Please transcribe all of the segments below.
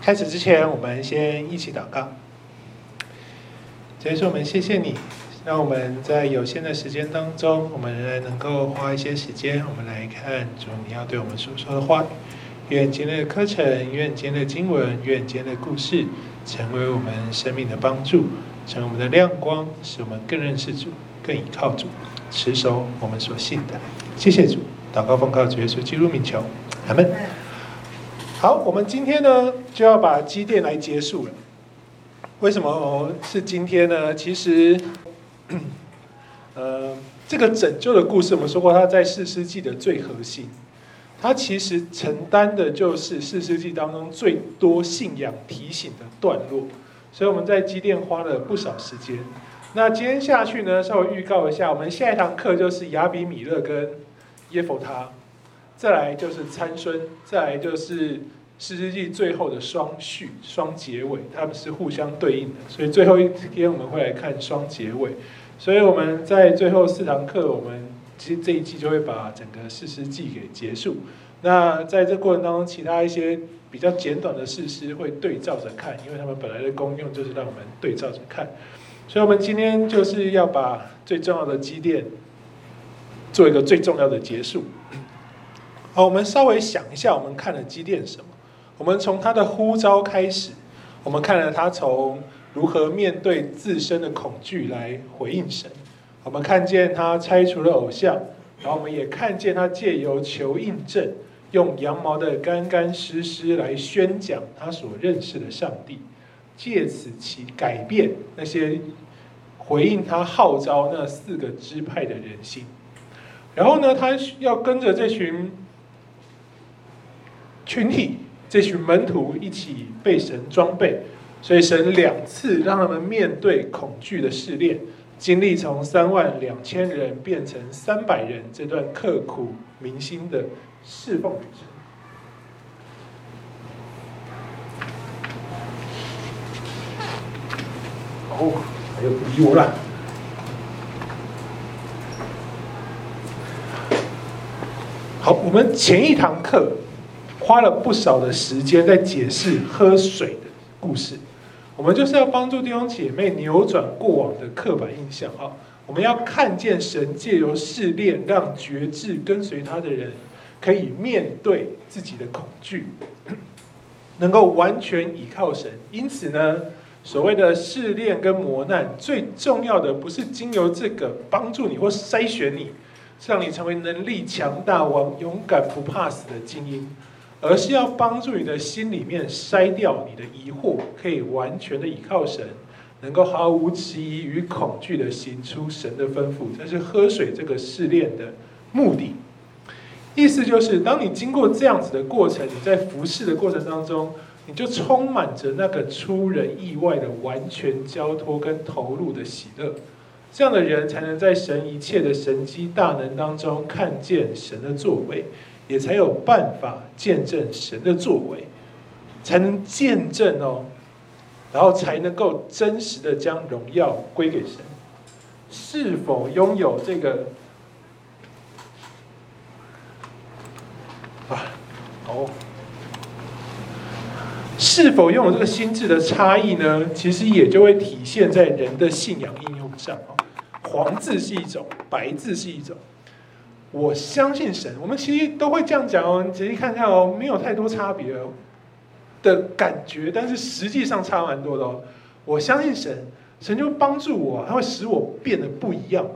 开始之前，我们先一起祷告。所以说，我们谢谢你，让我们在有限的时间当中，我们仍然能够花一些时间，我们来看主你要对我们所说的话。愿今天的课程，愿今天的经文，愿今天的故事，成为我们生命的帮助，成为我们的亮光，使我们更认识主，更倚靠主，持守我们所信的。谢谢主，祷告奉靠主耶稣基督名求，阿门。好，我们今天呢就要把基甸来结束了。为什么是今天呢？其实，呃，这个拯救的故事，我们说过，它在四世纪的最核心，它其实承担的就是四世纪当中最多信仰提醒的段落。所以我们在基甸花了不少时间。那今天下去呢，稍微预告一下，我们下一堂课就是亚比米勒跟耶弗他。再来就是参孙，再来就是士师记最后的双序、双结尾，他们是互相对应的，所以最后一天我们会来看双结尾。所以我们在最后四堂课，我们其实这一季就会把整个士师记给结束。那在这过程当中，其他一些比较简短的事实会对照着看，因为他们本来的功用就是让我们对照着看。所以我们今天就是要把最重要的积淀做一个最重要的结束。好，我们稍微想一下，我们看了基甸什么？我们从他的呼召开始，我们看了他从如何面对自身的恐惧来回应神。我们看见他拆除了偶像，然后我们也看见他借由求印证，用羊毛的干干湿湿来宣讲他所认识的上帝，借此其改变那些回应他号召那四个支派的人心。然后呢，他要跟着这群。群体这群门徒一起被神装备，所以神两次让他们面对恐惧的试炼，经历从三万两千人变成三百人这段刻苦铭心的侍奉旅程。哦，还有不理我了。好，我们前一堂课。花了不少的时间在解释喝水的故事，我们就是要帮助弟兄姐妹扭转过往的刻板印象啊！我们要看见神借由试炼，让决志跟随他的人可以面对自己的恐惧，能够完全倚靠神。因此呢，所谓的试炼跟磨难，最重要的不是经由这个帮助你或筛选你，让你成为能力强大、王勇敢不怕死的精英。而是要帮助你的心里面筛掉你的疑惑，可以完全的倚靠神，能够毫无迟疑与恐惧的行出神的吩咐。这是喝水这个试炼的目的。意思就是，当你经过这样子的过程，你在服侍的过程当中，你就充满着那个出人意外的完全交托跟投入的喜乐。这样的人才能在神一切的神机大能当中看见神的作为。也才有办法见证神的作为，才能见证哦，然后才能够真实的将荣耀归给神。是否拥有这个啊？哦，是否拥有这个心智的差异呢？其实也就会体现在人的信仰应用上啊。黄字是一种，白字是一种。我相信神，我们其实都会这样讲哦。你仔细看看哦，没有太多差别的感觉，但是实际上差蛮多的哦。我相信神，神就帮助我，他会使我变得不一样，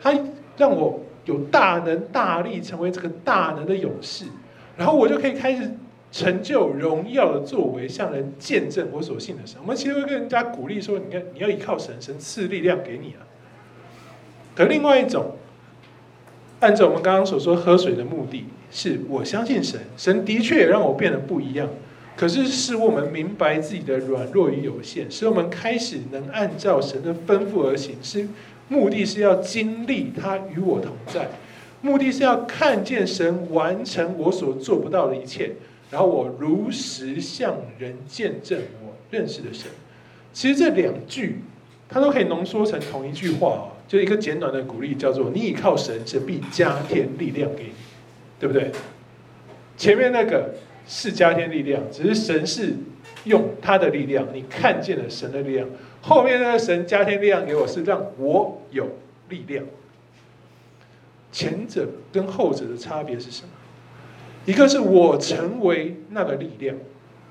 他让我有大能大力，成为这个大能的勇士，然后我就可以开始成就荣耀的作为，向人见证我所信的神。我们其实会跟人家鼓励说：“你看，你要依靠神，神赐力量给你啊。”可另外一种。按照我们刚刚所说，喝水的目的是我相信神，神的确也让我变得不一样。可是使我们明白自己的软弱与有限，使我们开始能按照神的吩咐而行。是目的是要经历他与我同在，目的是要看见神完成我所做不到的一切，然后我如实向人见证我认识的神。其实这两句，它都可以浓缩成同一句话哦。就一个简短的鼓励，叫做“你倚靠神，神必加添力量给你”，对不对？前面那个是加添力量，只是神是用他的力量，你看见了神的力量。后面那个神加添力量给我，是让我有力量。前者跟后者的差别是什么？一个是我成为那个力量，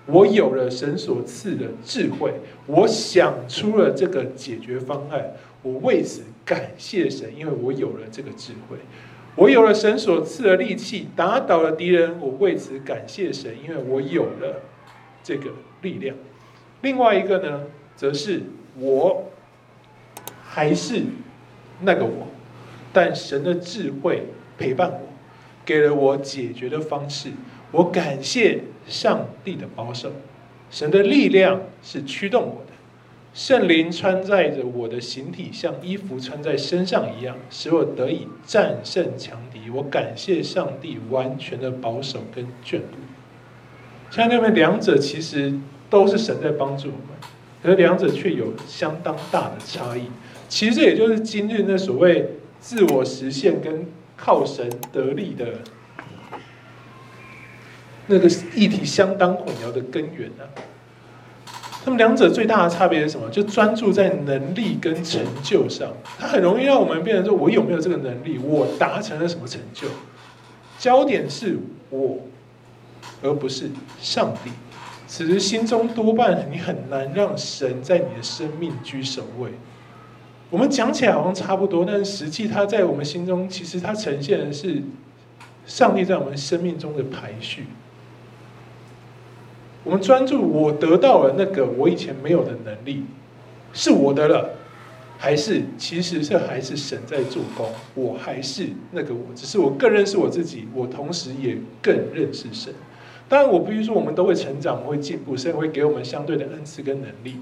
我有了神所赐的智慧，我想出了这个解决方案，我为此感谢神，因为我有了这个智慧。我有了神所赐的利器，打倒了敌人。我为此感谢神，因为我有了这个力量。另外一个呢，则是我还是那个我，但神的智慧陪伴我，给了我解决的方式。我感谢上帝的保守，神的力量是驱动我。圣灵穿在着我的形体，像衣服穿在身上一样，使我得以战胜强敌。我感谢上帝完全的保守跟眷顾。像那边两者其实都是神在帮助我们，可是两者却有相当大的差异。其实也就是今日那所谓自我实现跟靠神得力的那个议题相当混淆的根源啊。那么两者最大的差别是什么？就专注在能力跟成就上，它很容易让我们变成说：我有没有这个能力？我达成了什么成就？焦点是我，而不是上帝。此时心中多半你很难让神在你的生命居首位。我们讲起来好像差不多，但实际它在我们心中，其实它呈现的是上帝在我们生命中的排序。我们专注，我得到了那个我以前没有的能力，是我的了，还是其实是还是神在做工？我还是那个我，只是我更认识我自己，我同时也更认识神。当然，我必须说，我们都会成长，我们会进步，神会给我们相对的恩赐跟能力。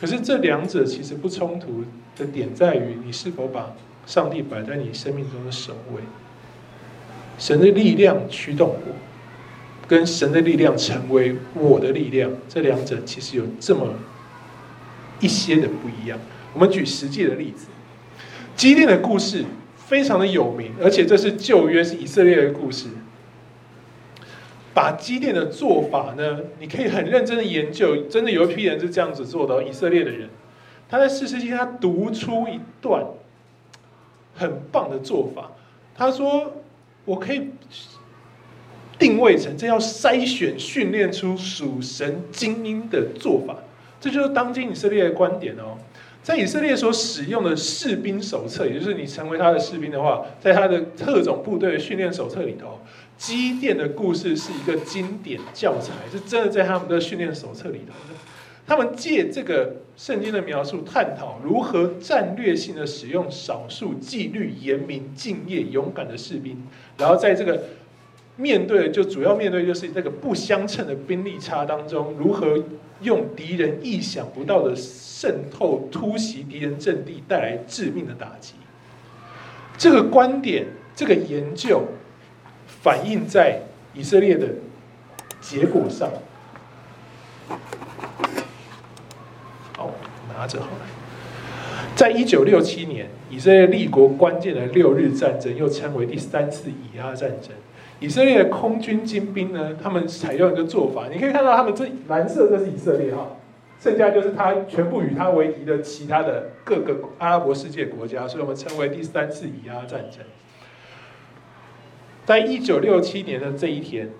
可是这两者其实不冲突的点在于，你是否把上帝摆在你生命中的首位？神的力量驱动我。跟神的力量成为我的力量，这两者其实有这么一些的不一样。我们举实际的例子，基甸的故事非常的有名，而且这是旧约是以色列的故事。把基甸的做法呢，你可以很认真的研究，真的有一批人是这样子做的，以色列的人，他在四世纪他读出一段很棒的做法，他说：“我可以。”定位成这要筛选训练出属神精英的做法，这就是当今以色列的观点哦。在以色列所使用的士兵手册，也就是你成为他的士兵的话，在他的特种部队的训练手册里头，基甸的故事是一个经典教材，是真的在他们的训练手册里头。他们借这个圣经的描述，探讨如何战略性的使用少数纪律严明、敬业、勇敢的士兵，然后在这个。面对就主要面对就是这个不相称的兵力差当中，如何用敌人意想不到的渗透突袭敌人阵地，带来致命的打击。这个观点，这个研究反映在以色列的结果上。好，拿着好了。在一九六七年，以色列立国关键的六日战争，又称为第三次以阿战争。以色列的空军精兵呢，他们采用一个做法，你可以看到他们这蓝色这是以色列哈，剩下就是他全部与他为敌的其他的各个阿拉伯世界国家，所以我们称为第三次以阿战争。在一九六七年的这一天，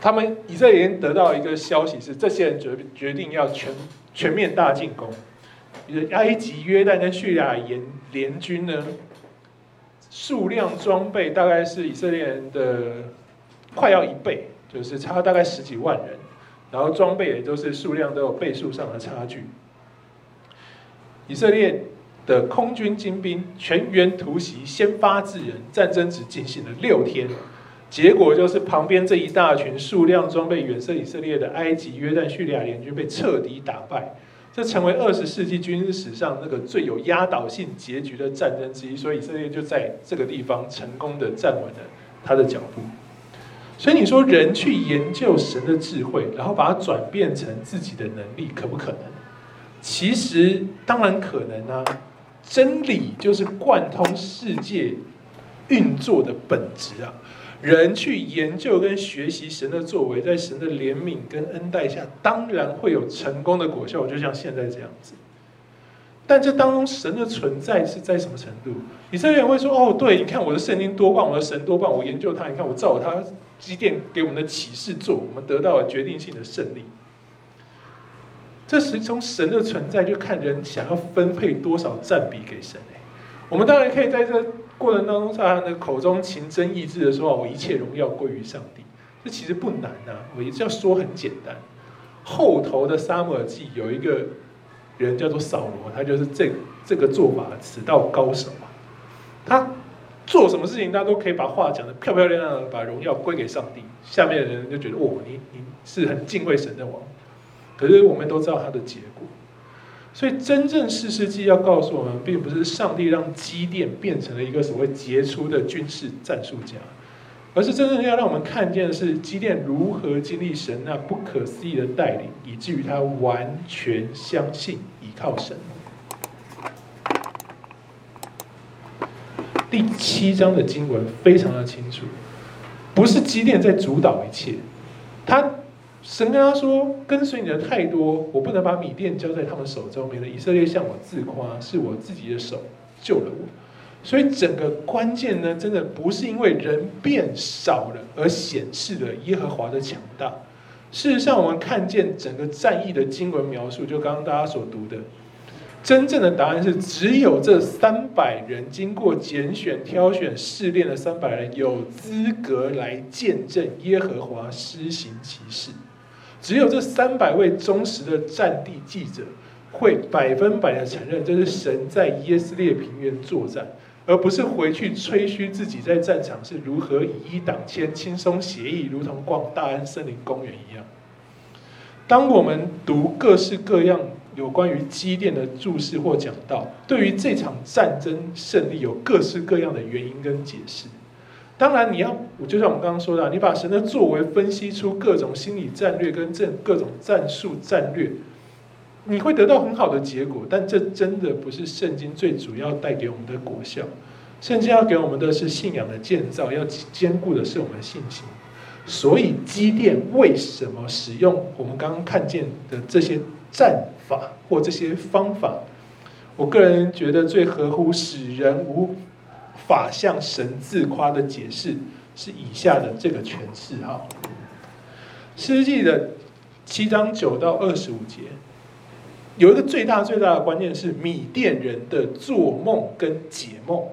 他们以色列人得到一个消息是，这些人决决定要全全面大进攻，埃及、约旦跟叙利亚联联军呢。数量装备大概是以色列人的快要一倍，就是差大概十几万人，然后装备也都是数量都有倍数上的差距。以色列的空军精兵全员突袭，先发制人，战争只进行了六天，结果就是旁边这一大群数量装备远胜以色列的埃及、约旦、叙利亚联军被彻底打败。这成为二十世纪军事史上那个最有压倒性结局的战争之一，所以以色列就在这个地方成功的站稳了他的脚步。所以你说人去研究神的智慧，然后把它转变成自己的能力，可不可能？其实当然可能啊！真理就是贯通世界运作的本质啊！人去研究跟学习神的作为，在神的怜悯跟恩待下，当然会有成功的果效，就像现在这样子。但这当中神的存在是在什么程度？以色列人会说：“哦，对，你看我的圣经多棒，我的神多棒，我研究他，你看我照他基甸给我们的启示做，我们得到了决定性的胜利。”这是从神的存在就看人想要分配多少占比给神。我们当然可以在这过程当中，在他的口中情真意志的说：“我一切荣耀归于上帝。”这其实不难呐、啊，我一直要说很简单。后头的撒母耳记有一个人叫做扫罗，他就是这这个做法此道高手啊。他做什么事情，他都可以把话讲得漂漂亮亮的，把荣耀归给上帝。下面的人就觉得：“哦，你你是很敬畏神的王。”可是我们都知道他的结果。所以，真正四世纪要告诉我们，并不是上帝让基甸变成了一个所谓杰出的军事战术家，而是真正要让我们看见的是基甸如何经历神那不可思议的带领，以至于他完全相信依靠神。第七章的经文非常的清楚，不是基甸在主导一切，他。神跟他说：“跟随你的太多，我不能把米甸交在他们手中，免得以色列向我自夸，是我自己的手救了我。”所以整个关键呢，真的不是因为人变少了而显示了耶和华的强大。事实上，我们看见整个战役的经文描述，就刚刚大家所读的，真正的答案是，只有这三百人经过拣选、挑选、试炼的三百人，有资格来见证耶和华施行奇事。只有这三百位忠实的战地记者，会百分百的承认这是神在耶斯列平原作战，而不是回去吹嘘自己在战场是如何以一挡千、轻松写意，如同逛大安森林公园一样。当我们读各式各样有关于基甸的注释或讲道，对于这场战争胜利有各式各样的原因跟解释。当然，你要，就像我们刚刚说的，你把神的作为分析出各种心理战略跟这各种战术战略，你会得到很好的结果。但这真的不是圣经最主要带给我们的果效。圣经要给我们的是信仰的建造，要坚固的是我们的信心。所以，基甸为什么使用我们刚刚看见的这些战法或这些方法？我个人觉得最合乎使人无。法向神自夸的解释是以下的这个诠释哈，诗记的七章九到二十五节，有一个最大最大的关键是米甸人的做梦跟解梦，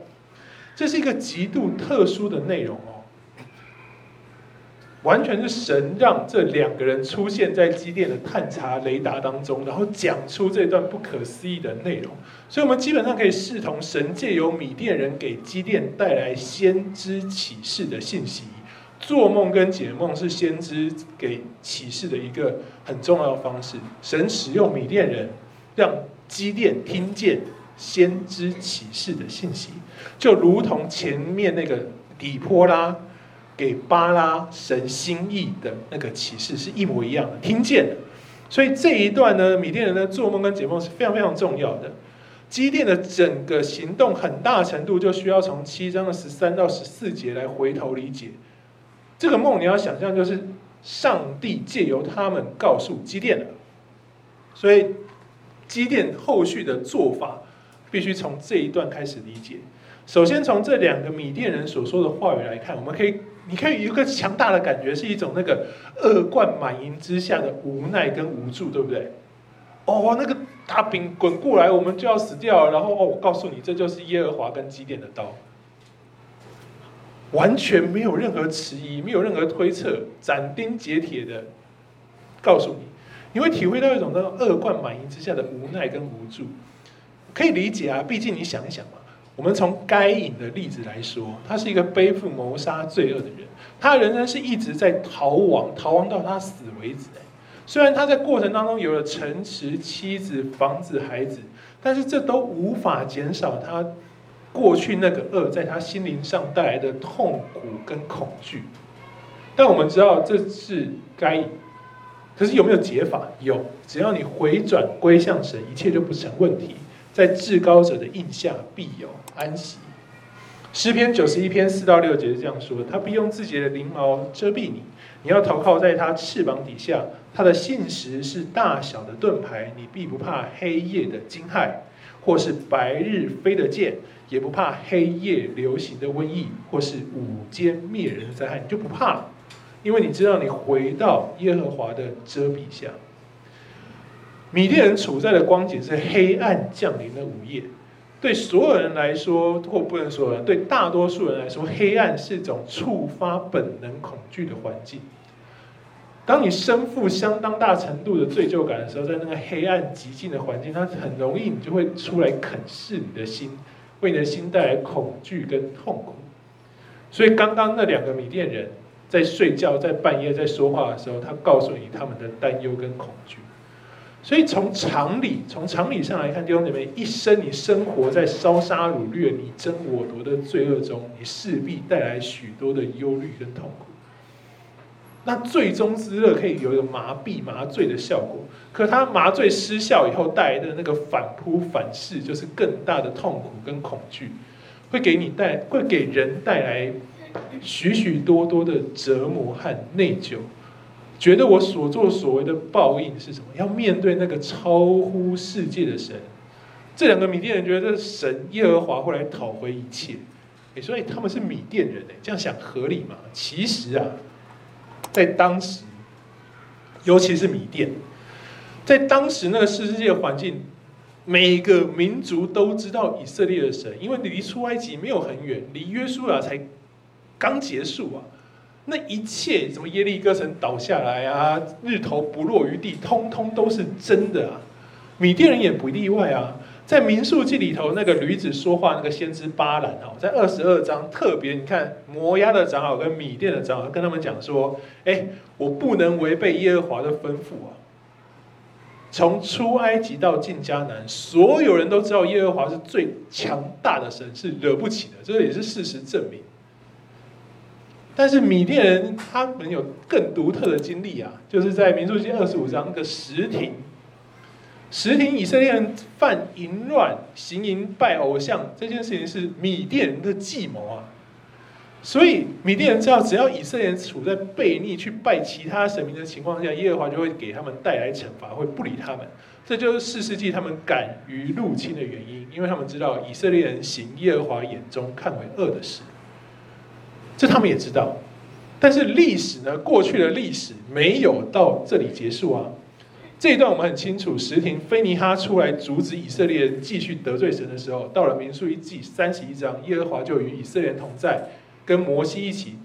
这是一个极度特殊的内容哦。完全是神让这两个人出现在基甸的探查雷达当中，然后讲出这段不可思议的内容。所以，我们基本上可以视同神借由米甸人给基甸带来先知启示的信息。做梦跟解梦是先知给启示的一个很重要的方式。神使用米甸人让基甸听见先知启示的信息，就如同前面那个底波拉。给巴拉神心意的那个启示是一模一样的，听见的。所以这一段呢，米甸人的做梦跟解梦是非常非常重要的。基甸的整个行动很大程度就需要从七章的十三到十四节来回头理解。这个梦你要想象就是上帝借由他们告诉基甸的，所以基甸后续的做法必须从这一段开始理解。首先从这两个米甸人所说的话语来看，我们可以。你可以有一个强大的感觉，是一种那个恶贯满盈之下的无奈跟无助，对不对？哦，那个大饼滚过来，我们就要死掉了。然后哦，我告诉你，这就是耶和华跟基甸的刀，完全没有任何迟疑，没有任何推测，斩钉截铁的告诉你，你会体会到一种那种恶贯满盈之下的无奈跟无助。可以理解啊，毕竟你想一想嘛。我们从该隐的例子来说，他是一个背负谋杀罪恶的人，他仍然是一直在逃亡，逃亡到他死为止。虽然他在过程当中有了城池、妻子、房子、孩子，但是这都无法减少他过去那个恶在他心灵上带来的痛苦跟恐惧。但我们知道这是该隐，可是有没有解法？有，只要你回转归向神，一切就不成问题。在至高者的荫下必有安息。诗篇九十一篇四到六节是这样说：他必用自己的翎毛遮蔽你，你要投靠在他翅膀底下。他的信实是大小的盾牌，你必不怕黑夜的惊骇，或是白日飞的箭，也不怕黑夜流行的瘟疫，或是午间灭人的灾害，你就不怕了，因为你知道你回到耶和华的遮蔽下。米甸人处在的光景是黑暗降临的午夜。对所有人来说，或不能说对大多数人来说，黑暗是一种触发本能恐惧的环境。当你身负相当大程度的罪疚感的时候，在那个黑暗寂静的环境，它很容易你就会出来啃噬你的心，为你的心带来恐惧跟痛苦。所以，刚刚那两个米甸人在睡觉，在半夜在说话的时候，他告诉你他们的担忧跟恐惧。所以从常理，从常理上来看，弟兄姐妹，一生你生活在烧杀掳掠、你争我夺的罪恶中，你势必带来许多的忧虑跟痛苦。那最终之乐可以有一个麻痹、麻醉的效果，可它麻醉失效以后带来的那个反扑反噬，就是更大的痛苦跟恐惧，会给你带，会给人带来许许多多的折磨和内疚。觉得我所作所为的报应是什么？要面对那个超乎世界的神。这两个米甸人觉得这神耶和华会来讨回一切，所以他们是米甸人，这样想合理吗？其实啊，在当时，尤其是米甸，在当时那个世世界环境，每个民族都知道以色列的神，因为你离出埃及没有很远，离约书亚才刚结束啊。那一切什么耶利哥城倒下来啊，日头不落于地，通通都是真的啊！米甸人也不例外啊。在民数记里头，那个驴子说话那个先知巴兰哦，在二十二章特别，你看摩押的长老跟米甸的长老跟他们讲说：“哎，我不能违背耶和华的吩咐啊！从出埃及到进迦南，所有人都知道耶和华是最强大的神，是惹不起的，这个也是事实证明。”但是米甸人他们有更独特的经历啊，就是在民数记二十五章那个什亭，什亭以色列人犯淫乱、行淫拜偶像这件事情是米甸人的计谋啊，所以米甸人知道，只要以色列人处在悖逆去拜其他神明的情况下，耶和华就会给他们带来惩罚，会不理他们。这就是四世纪他们敢于入侵的原因，因为他们知道以色列人行耶和华眼中看为恶的事。这他们也知道，但是历史呢？过去的历史没有到这里结束啊。这一段我们很清楚，什亭非尼哈出来阻止以色列人继续得罪神的时候，到了民数记三十一章，耶和华就与以色列人同在，跟摩西一起，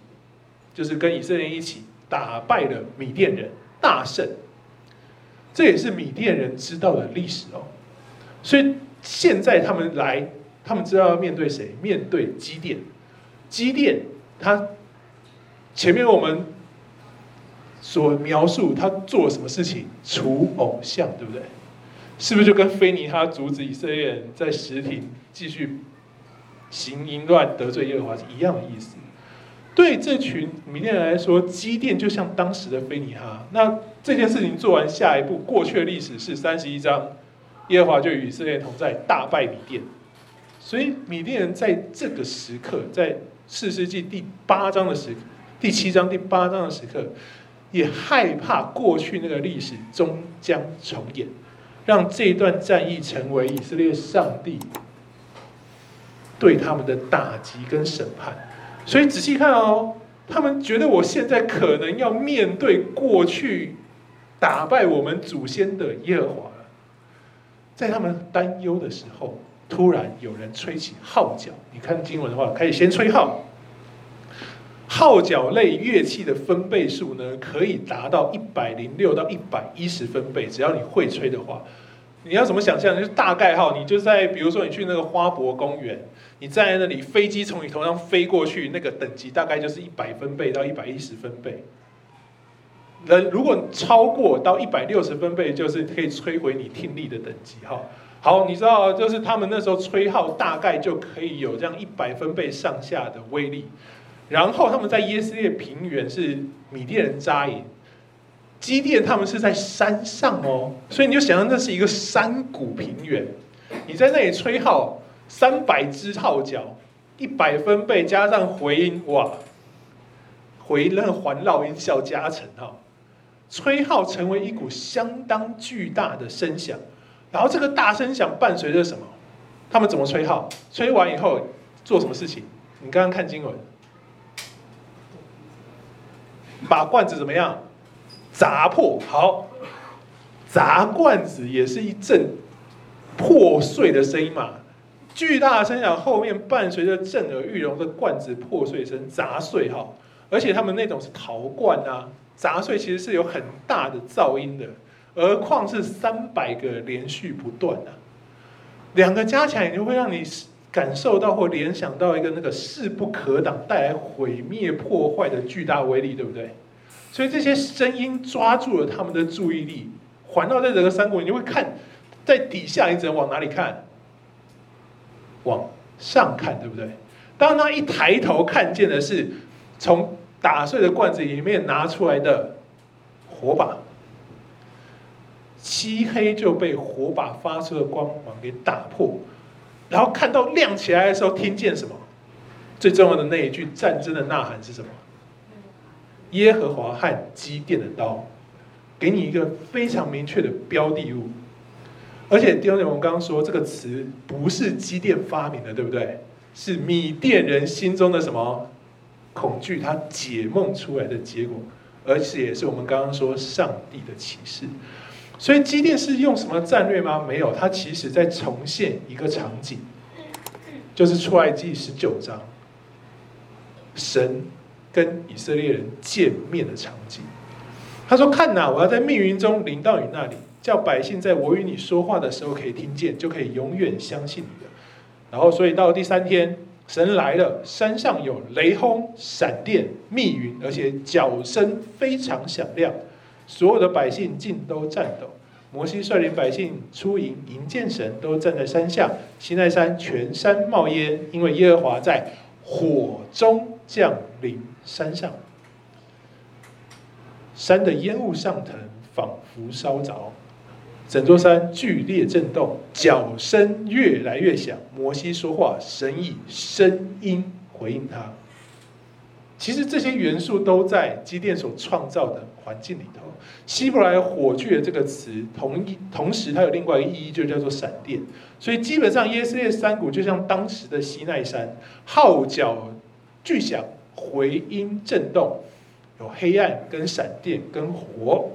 就是跟以色列人一起打败了米甸人，大胜。这也是米甸人知道的历史哦。所以现在他们来，他们知道要面对谁？面对基甸，基甸。他前面我们所描述他做什么事情，除偶像，对不对？是不是就跟非尼哈阻止以色列人在实体继续行淫乱得罪耶和华是一样的意思？对这群米甸人来说，基甸就像当时的非尼哈。那这件事情做完，下一步过去的历史是三十一章，耶和华就与以色列同在，大败米甸。所以米甸人在这个时刻，在四世纪第八章的时刻，第七章第八章的时刻，也害怕过去那个历史终将重演，让这段战役成为以色列上帝对他们的打击跟审判。所以仔细看哦，他们觉得我现在可能要面对过去打败我们祖先的耶和华了。在他们担忧的时候。突然有人吹起号角，你看经文的话，可以先吹号。号角类乐器的分贝数呢，可以达到一百零六到一百一十分贝，只要你会吹的话。你要怎么想象？就是大概号，你就在比如说你去那个花博公园，你站在那里，飞机从你头上飞过去，那个等级大概就是一百分贝到一百一十分贝。人如果超过到一百六十分贝，就是可以摧毁你听力的等级哈。好，你知道，就是他们那时候吹号，大概就可以有这样一百分贝上下的威力。然后他们在耶斯列平原是米甸人扎营，基甸他们是在山上哦，所以你就想象那是一个山谷平原。你在那里吹号，三百支号角，一百分贝加上回音，哇，回音那环绕音效加成哈，吹号成为一股相当巨大的声响，然后这个大声响伴随着什么？他们怎么吹号？吹完以后做什么事情？你刚刚看经文，把罐子怎么样？砸破。好，砸罐子也是一阵破碎的声音嘛。巨大的声响后面伴随着震耳欲聋的罐子破碎声，砸碎哈。而且他们那种是陶罐啊，砸碎其实是有很大的噪音的，何况是三百个连续不断啊。两个加起来，你就会让你感受到或联想到一个那个势不可挡、带来毁灭破坏的巨大威力，对不对？所以这些声音抓住了他们的注意力，环绕在整个山谷，你就会看在底下，你只能往哪里看？往上看，对不对？当他一抬头看见的是从打碎的罐子里面拿出来的火把。漆黑就被火把发出的光芒给打破，然后看到亮起来的时候，听见什么？最重要的那一句战争的呐喊是什么？耶和华和基甸的刀，给你一个非常明确的标的物。而且弟兄姐妹，我们刚刚说这个词不是基甸发明的，对不对？是米甸人心中的什么恐惧，他解梦出来的结果，而且也是我们刚刚说上帝的启示。所以基甸是用什么战略吗？没有，他其实在重现一个场景，就是出埃及十九章，神跟以色列人见面的场景。他说：“看哪，我要在密云中临到你那里，叫百姓在我与你说话的时候可以听见，就可以永远相信你的。”然后，所以到了第三天，神来了，山上有雷轰、闪电、密云，而且脚声非常响亮。所有的百姓尽都颤抖。摩西率领百姓出营迎见神，都站在山下。西奈山全山冒烟，因为耶和华在火中降临山上。山的烟雾上腾，仿佛烧着，整座山剧烈震动，脚声越来越响。摩西说话，神以声音回应他。其实这些元素都在基甸所创造的环境里头。希伯来火炬的这个词，同一同时它有另外一个意义，就叫做闪电。所以基本上，耶斯列山谷就像当时的西奈山，号角巨响，回音震动，有黑暗、跟闪电、跟火。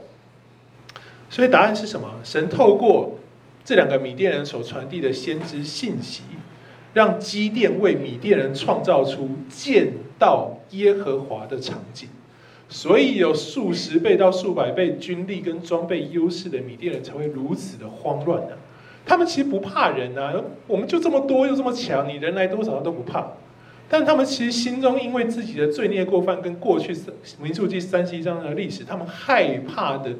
所以答案是什么？神透过这两个米甸人所传递的先知信息。让基甸为米甸人创造出见到耶和华的场景，所以有数十倍到数百倍军力跟装备优势的米甸人才会如此的慌乱呢？他们其实不怕人啊，我们就这么多又这么强，你人来多少都不怕。但他们其实心中因为自己的罪孽过犯跟过去民数记三十一章的历史，他们害怕的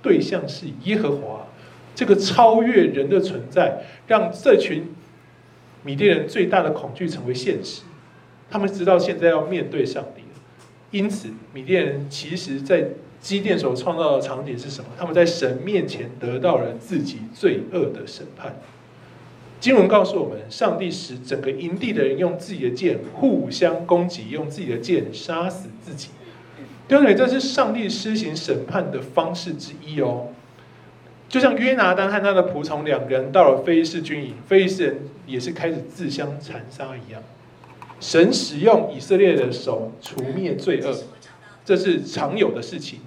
对象是耶和华，这个超越人的存在，让这群。米甸人最大的恐惧成为现实，他们知道现在要面对上帝，因此米甸人其实在基甸所创造的场景是什么？他们在神面前得到了自己罪恶的审判。经文告诉我们，上帝使整个营地的人用自己的剑互相攻击，用自己的剑杀死自己。对不对？这是上帝施行审判的方式之一哦。就像约拿单和他的仆从两个人到了非利士军营，非利士人也是开始自相残杀一样。神使用以色列的手除灭罪恶，这是常有的事情。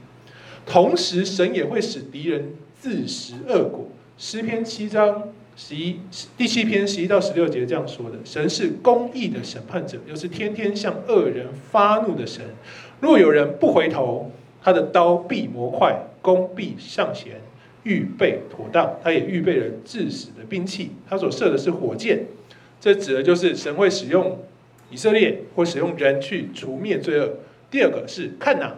同时，神也会使敌人自食恶果。诗篇七章十一第七篇十一到十六节这样说的：神是公义的审判者，又是天天向恶人发怒的神。若有人不回头，他的刀必磨快，弓必上弦。预备妥当，他也预备了致死的兵器。他所射的是火箭，这指的就是神会使用以色列或使用人去除灭罪恶。第二个是看哪，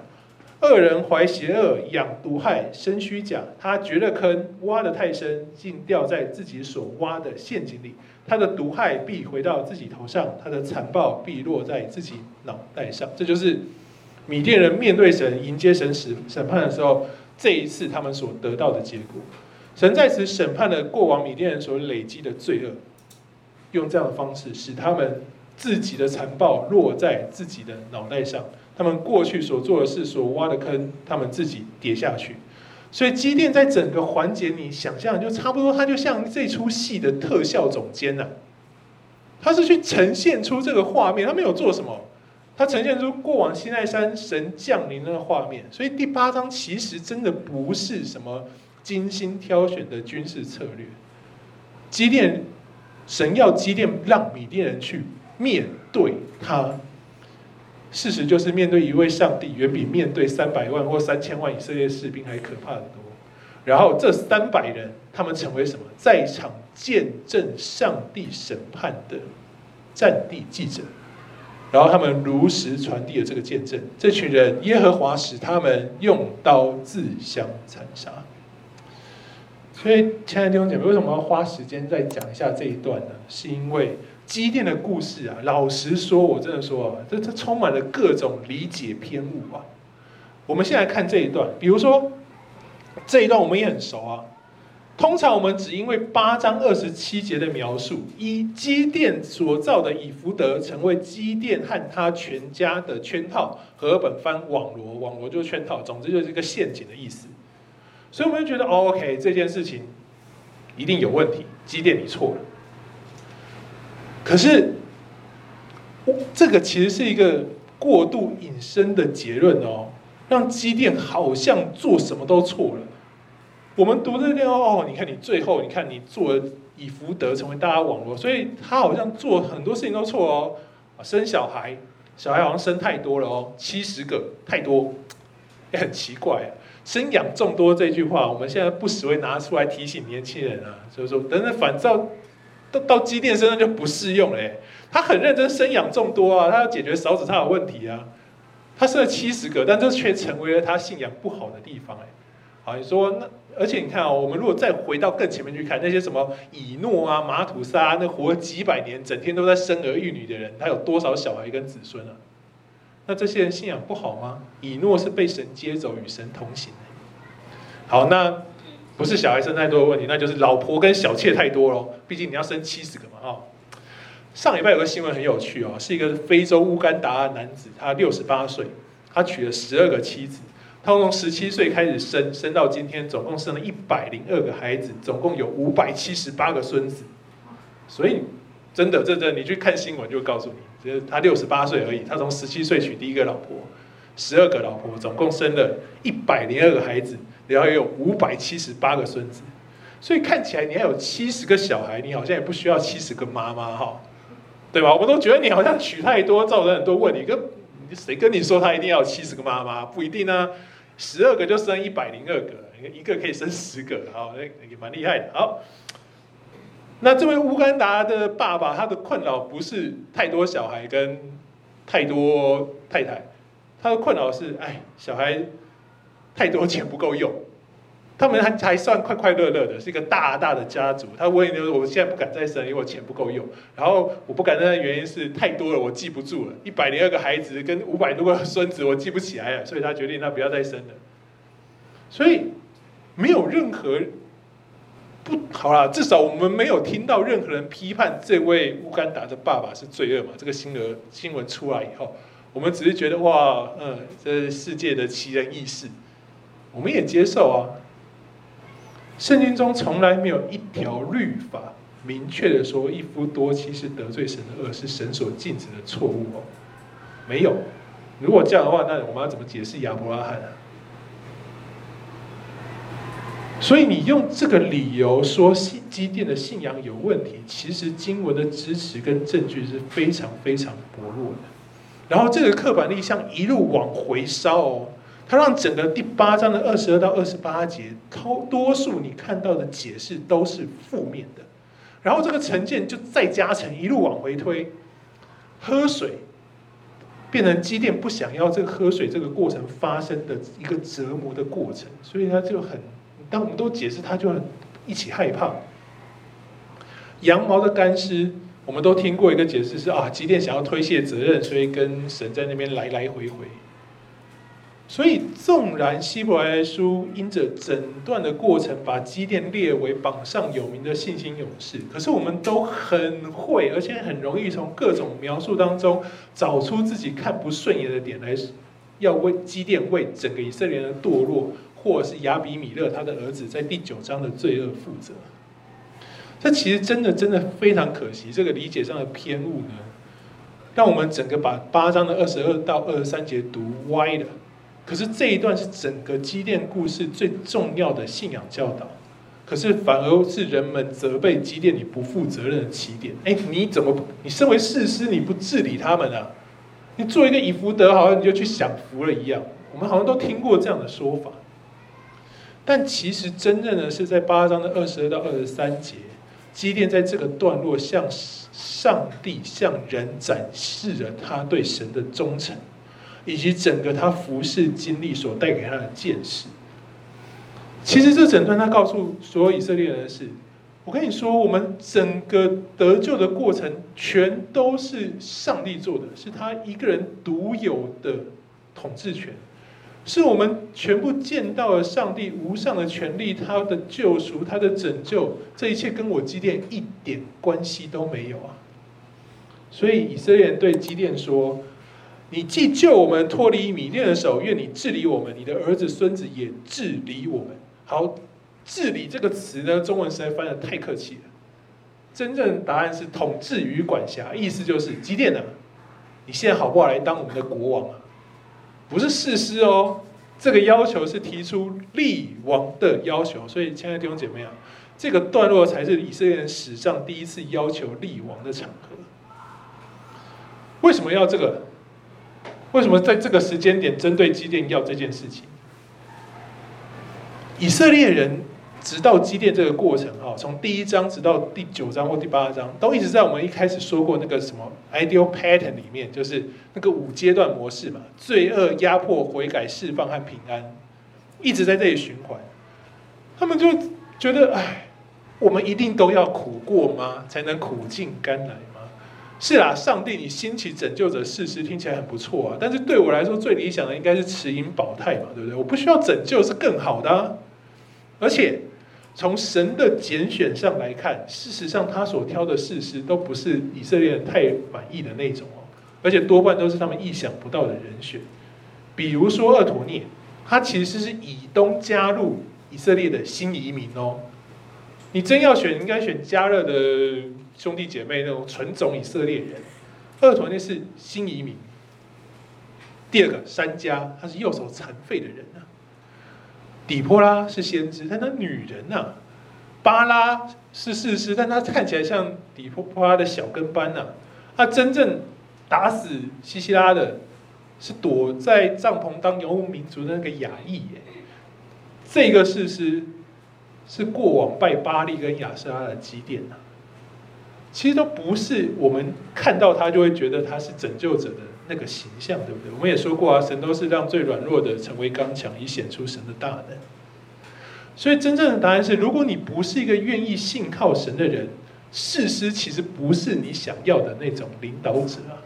恶人怀邪恶，养毒害，生虚假。他掘了坑，挖得太深，竟掉在自己所挖的陷阱里。他的毒害必回到自己头上，他的残暴必落在自己脑袋上。这就是米甸人面对神、迎接神审审判的时候。这一次他们所得到的结果，神在此审判了过往米甸人所累积的罪恶，用这样的方式使他们自己的残暴落在自己的脑袋上，他们过去所做的事、所挖的坑，他们自己跌下去。所以基甸在整个环节，你想象就差不多，他就像这出戏的特效总监呐、他是去呈现出这个画面，他没有做什么，他呈现出过往西奈山神降临的那个画面。所以第八章其实真的不是什么精心挑选的军事策略，基甸神要基甸让米甸人去。面对他，事实就是面对一位上帝，远比面对三百万或三千万以色列士兵还可怕得多。然后这三百人，他们成为什么？在场见证上帝审判的战地记者。然后他们如实传递了这个见证。这群人，耶和华使他们用刀自相残杀。所以，亲爱的弟兄姐妹，为什么要花时间再讲一下这一段呢？是因为。基甸的故事啊，老实说，我真的说啊，这这充满了各种理解偏误啊。我们先来看这一段，比如说这一段我们也很熟啊。通常我们只因为八章二十七节的描述，以基甸所造的以弗得成为基甸和他全家的圈套，和本番网罗，网罗就是圈套，总之就是一个陷阱的意思。所以我们就觉得，哦，OK，这件事情一定有问题，基甸你错了。可是，这个其实是一个过度引申的结论哦，让基甸好像做什么都错了。我们读这边哦，你看你最后，你看你做了以福德成为大家网络，所以他好像做很多事情都错哦。生小孩，小孩好像生太多了哦，七十个太多，也很奇怪啊。生养众多这句话，我们现在不时会拿出来提醒年轻人啊，所以说等等反照。到基甸身上就不适用了，他很认真生养众多啊，他要解决少子差的问题啊。他生了七十个，但这却成为了他信仰不好的地方，哎。好，你说那，而且你看啊，我们如果再回到更前面去看，那些什么以诺啊、马土撒，那活了几百年，整天都在生儿育女的人，他有多少小孩跟子孙啊？那这些人信仰不好吗？以诺是被神接走，与神同行。好，那。不是小孩生太多的问题，那就是老婆跟小妾太多喽。毕竟你要生七十个嘛，哦。上礼拜有个新闻很有趣哦，是一个非洲乌干达男子，他六十八岁，他娶了十二个妻子，他从十七岁开始生，生到今天，总共生了一百零二个孩子，总共有五百七十八个孙子。所以真的，真的，你去看新闻就告诉你，就是他六十八岁而已，他从十七岁娶第一个老婆，十二个老婆，总共生了一百零二个孩子。然后有五百七十八个孙子，所以看起来你还有七十个小孩，你好像也不需要七十个妈妈哈，对吧？我们都觉得你好像娶太多，造成很多问题。跟谁跟你说他一定要有七十个妈妈？不一定啊，十二个就生一百零二个，一个可以生十个，好，也蛮厉害的。好，那这位乌干达的爸爸，他的困扰不是太多小孩跟太多太太，他的困扰是，哎，小孩。太多钱不够用，他们还还算快快乐乐的，是一个大大的家族。他问你，我现在不敢再生，因为我钱不够用。然后我不敢生的原因是太多了，我记不住了。一百零二个孩子跟五百多个孙子，我记不起来了，所以他决定他不要再生了。所以没有任何不好啦，至少我们没有听到任何人批判这位乌干达的爸爸是罪恶嘛。这个新闻新闻出来以后，我们只是觉得哇，嗯，这是世界的奇人异事。我们也接受啊，圣经中从来没有一条律法明确的说一夫多妻是得罪神的恶，是神所禁止的错误哦，没有。如果这样的话，那我们要怎么解释亚伯拉罕啊？所以你用这个理由说基甸的信仰有问题，其实经文的支持跟证据是非常非常薄弱的。然后这个刻板印象一路往回烧哦。他让整个第八章的二十二到二十八节，多多数你看到的解释都是负面的，然后这个成见就再加成，一路往回推，喝水变成基甸不想要这个喝水这个过程发生的一个折磨的过程，所以他就很，当我们都解释，他就一起害怕。羊毛的干湿，我们都听过一个解释是啊，基甸想要推卸责任，所以跟神在那边来来回回。所以，纵然希伯来书因着整段的过程把基甸列为榜上有名的信心勇士，可是我们都很会，而且很容易从各种描述当中找出自己看不顺眼的点来，要为基甸为整个以色列人的堕落，或是亚比米勒他的儿子在第九章的罪恶负责。这其实真的真的非常可惜，这个理解上的偏误呢，让我们整个把八章的二十二到二十三节读歪了。可是这一段是整个基甸故事最重要的信仰教导，可是反而是人们责备基甸你不负责任的起点。哎，你怎么你身为士师你不治理他们啊？你做一个以弗得，好像你就去享福了一样。我们好像都听过这样的说法，但其实真正的是在八章的二十二到二十三节，基甸在这个段落向上帝向人展示了他对神的忠诚。以及整个他服侍经历所带给他的见识，其实这整段他告诉所有以色列人的是：我跟你说，我们整个得救的过程全都是上帝做的，是他一个人独有的统治权，是我们全部见到了上帝无上的权利，他的救赎，他的拯救，这一切跟我基甸一点关系都没有啊！所以以色列人对基甸说。你既救我们脱离米甸的手，愿你治理我们，你的儿子孙子也治理我们。好，治理这个词呢，中文实在翻得太客气了。真正答案是统治与管辖，意思就是基甸呢，你现在好不好来当我们的国王啊？不是誓师哦，这个要求是提出立王的要求。所以，亲爱的弟兄姐妹啊，这个段落才是以色列人史上第一次要求立王的场合。为什么要这个？为什么在这个时间点针对机电要这件事情？以色列人直到机电这个过程啊，从第一章直到第九章或第八章，都一直在我们一开始说过那个什么 ideal pattern 里面，就是那个五阶段模式嘛，罪恶、压迫、悔改、释放和平安，一直在这里循环。他们就觉得，哎，我们一定都要苦过吗？才能苦尽甘来？是啊，上帝，你兴起拯救者事实听起来很不错啊，但是对我来说最理想的应该是持盈保泰嘛，对不对？我不需要拯救是更好的啊。而且从神的拣选上来看，事实上他所挑的事实都不是以色列人太满意的那种哦，而且多半都是他们意想不到的人选。比如说厄陀聂，他其实是以东加入以色列的新移民哦。你真要选，应该选加勒的。兄弟姐妹那种纯种以色列人，俄陀聂是新移民。第二个珊迦，他是右手残废的人啊。底波拉是先知，但他女人啊。巴拉是士师，但他看起来像底波拉的小跟班呐、啊。他真正打死西西拉的，是躲在帐篷当游牧民族的那个雅裔耶。这个士师是过往拜巴力跟亚舍拉的基甸呐、其实都不是我们看到他就会觉得他是拯救者的那个形象，对不对？我们也说过啊，神都是让最软弱的成为刚强，以显出神的大能。所以真正的答案是，如果你不是一个愿意信靠神的人，事实其实不是你想要的那种领导者啊。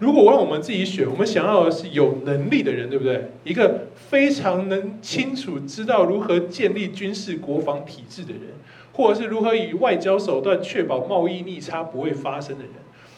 如果让我们自己选，我们想要的是有能力的人，对不对？一个非常能清楚知道如何建立军事国防体制的人。或者是如何以外交手段确保贸易逆差不会发生的人，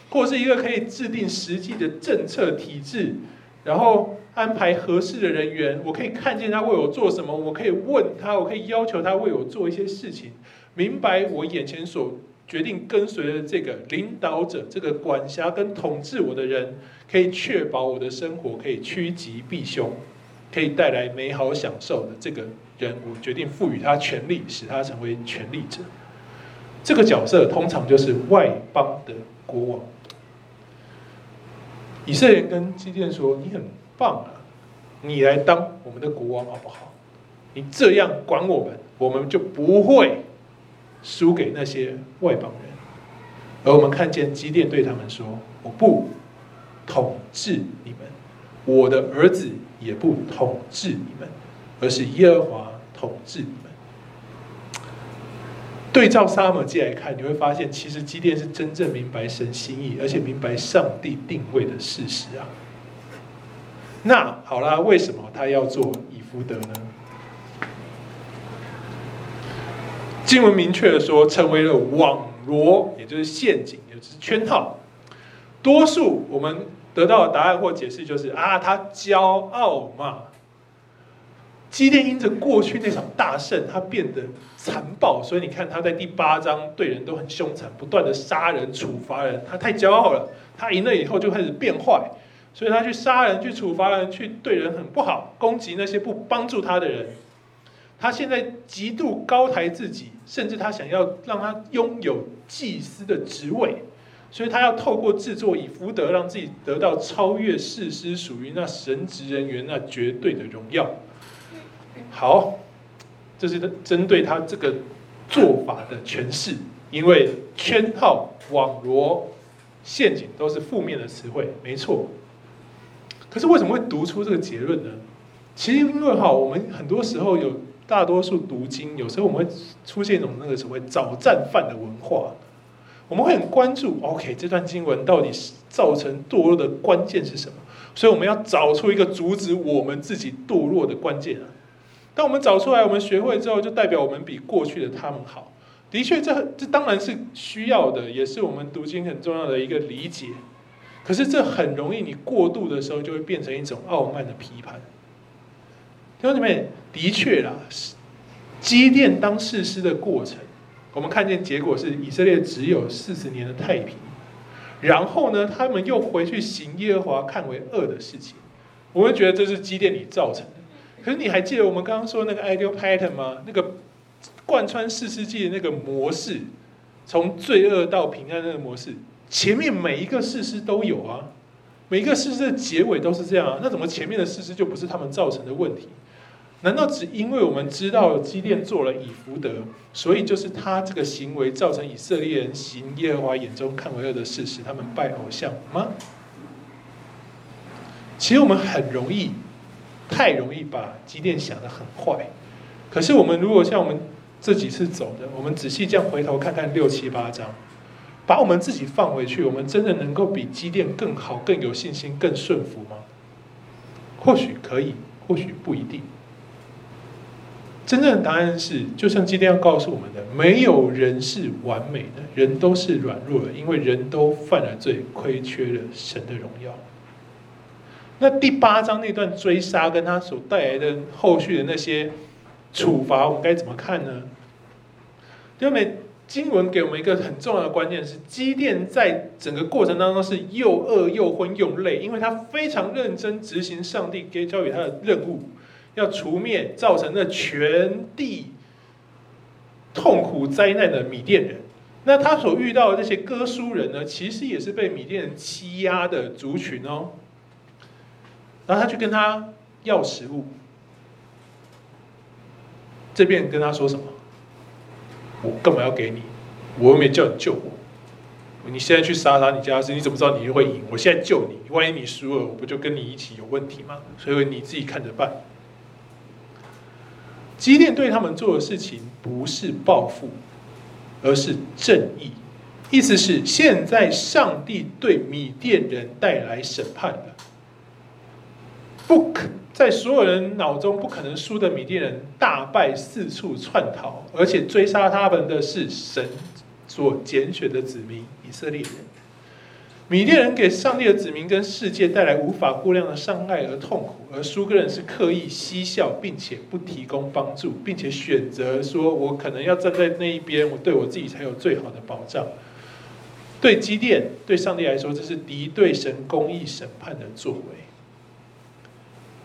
或者是一个可以制定实际的政策体制，然后安排合适的人员，我可以看见他为我做什么，我可以问他，我可以要求他为我做一些事情，明白我眼前所决定跟随的这个领导者，这个管辖跟统治我的人，可以确保我的生活可以趋吉避凶，可以带来美好享受的这个。人，我决定赋予他权力，使他成为权力者。这个角色通常就是外邦的国王。以色列人跟基甸说：“你很棒啊，你来当我们的国王好不好？你这样管我们，我们就不会输给那些外邦人。”而我们看见基甸对他们说：“我不统治你们，我的儿子也不统治你们。”而是耶和华统治你们。对照撒母记来看，你会发现，其实基甸是真正明白神心意，而且明白上帝定位的事实啊。那好啦，为什么他要做以弗得呢？经文明确的说，成为了网罗，也就是陷阱，也就是圈套。多数我们得到的答案或解释就是啊，他骄傲嘛。基甸因着过去那场大胜，他变得残暴，所以你看他在第八章对人都很凶残，不断的杀人处罚人。他太骄傲了，他赢了以后就开始变坏，所以他去杀人、去处罚人、去对人很不好，攻击那些不帮助他的人。他现在极度高抬自己，甚至他想要让他拥有祭司的职位，所以他要透过制作以福德，让自己得到超越士师属于那神职人员那绝对的荣耀。好，这是针对他这个做法的诠释，因为圈套、网罗、陷阱都是负面的词汇，没错。可是为什么会读出这个结论呢？其实因为哈，我们很多时候有。大多数读经，有时候我们会出现一种那个所谓找战犯的文化，我们会很关注。OK，这段经文到底造成堕落的关键是什么？所以我们要找出一个阻止我们自己堕落的关键啊！当我们找出来，我们学会之后，就代表我们比过去的他们好。的确，这这当然是需要的，也是我们读经很重要的一个理解。可是这很容易，你过度的时候，就会变成一种傲慢的批判。兄弟们，的确啦，是积淀当事师的过程，我们看见结果是以色列只有四十年的太平，然后呢，他们又回去行耶和华看为恶的事情，我们觉得这是积淀你造成。可是你还记得我们刚刚说那个 ideal pattern 吗？那个贯穿四世纪的那个模式，从罪恶到平安那个模式，前面每一个事实都有啊，每一个事实的结尾都是这样啊，那怎么前面的事实就不是他们造成的问题？难道只因为我们知道基甸做了以弗得，所以就是他这个行为造成以色列人行耶和华眼中看为恶的事，实他们拜偶像吗？其实我们很容易，太容易把基甸想得很坏。可是我们如果像我们这几次走的，我们仔细这样回头看看六七八章，把我们自己放回去，我们真的能够比基甸更好、更有信心、更顺服吗？或许可以，或许不一定。真正的答案是，就像基甸要告诉我们的，没有人是完美的，人都是软弱的，因为人都犯了罪，亏缺了神的荣耀。那第八章那段追杀跟他所带来的后续的那些处罚，我们该怎么看呢？因为经文给我们一个很重要的观念是，基甸在整个过程当中是又饿又昏又累，因为他非常认真执行上帝给交给他的任务。要除灭造成了全地痛苦灾难的米甸人，那他所遇到的这些哥书人呢，其实也是被米甸人欺压的族群哦。然后他去跟他要食物，这边跟他说什么？我干嘛要给你？我又没叫你救我。你现在去杀他，你家是？你怎么知道你会赢？我现在救你，万一你输了，我不就跟你一起有问题吗？所以你自己看着办。基甸对他们做的事情不是报复，而是正义。意思是，现在上帝对米甸人带来审判了。不可在所有人脑中不可能输的米甸人大败，四处窜逃，而且追杀他们的是神所拣选的子民以色列人。米甸人给上帝的子民跟世界带来无法估量的伤害和痛苦，而苏格人是刻意嬉笑，并且不提供帮助，并且选择说：“我可能要站在那一边，我对我自己才有最好的保障。”对基甸，对上帝来说，这是敌对神公义审判的作为。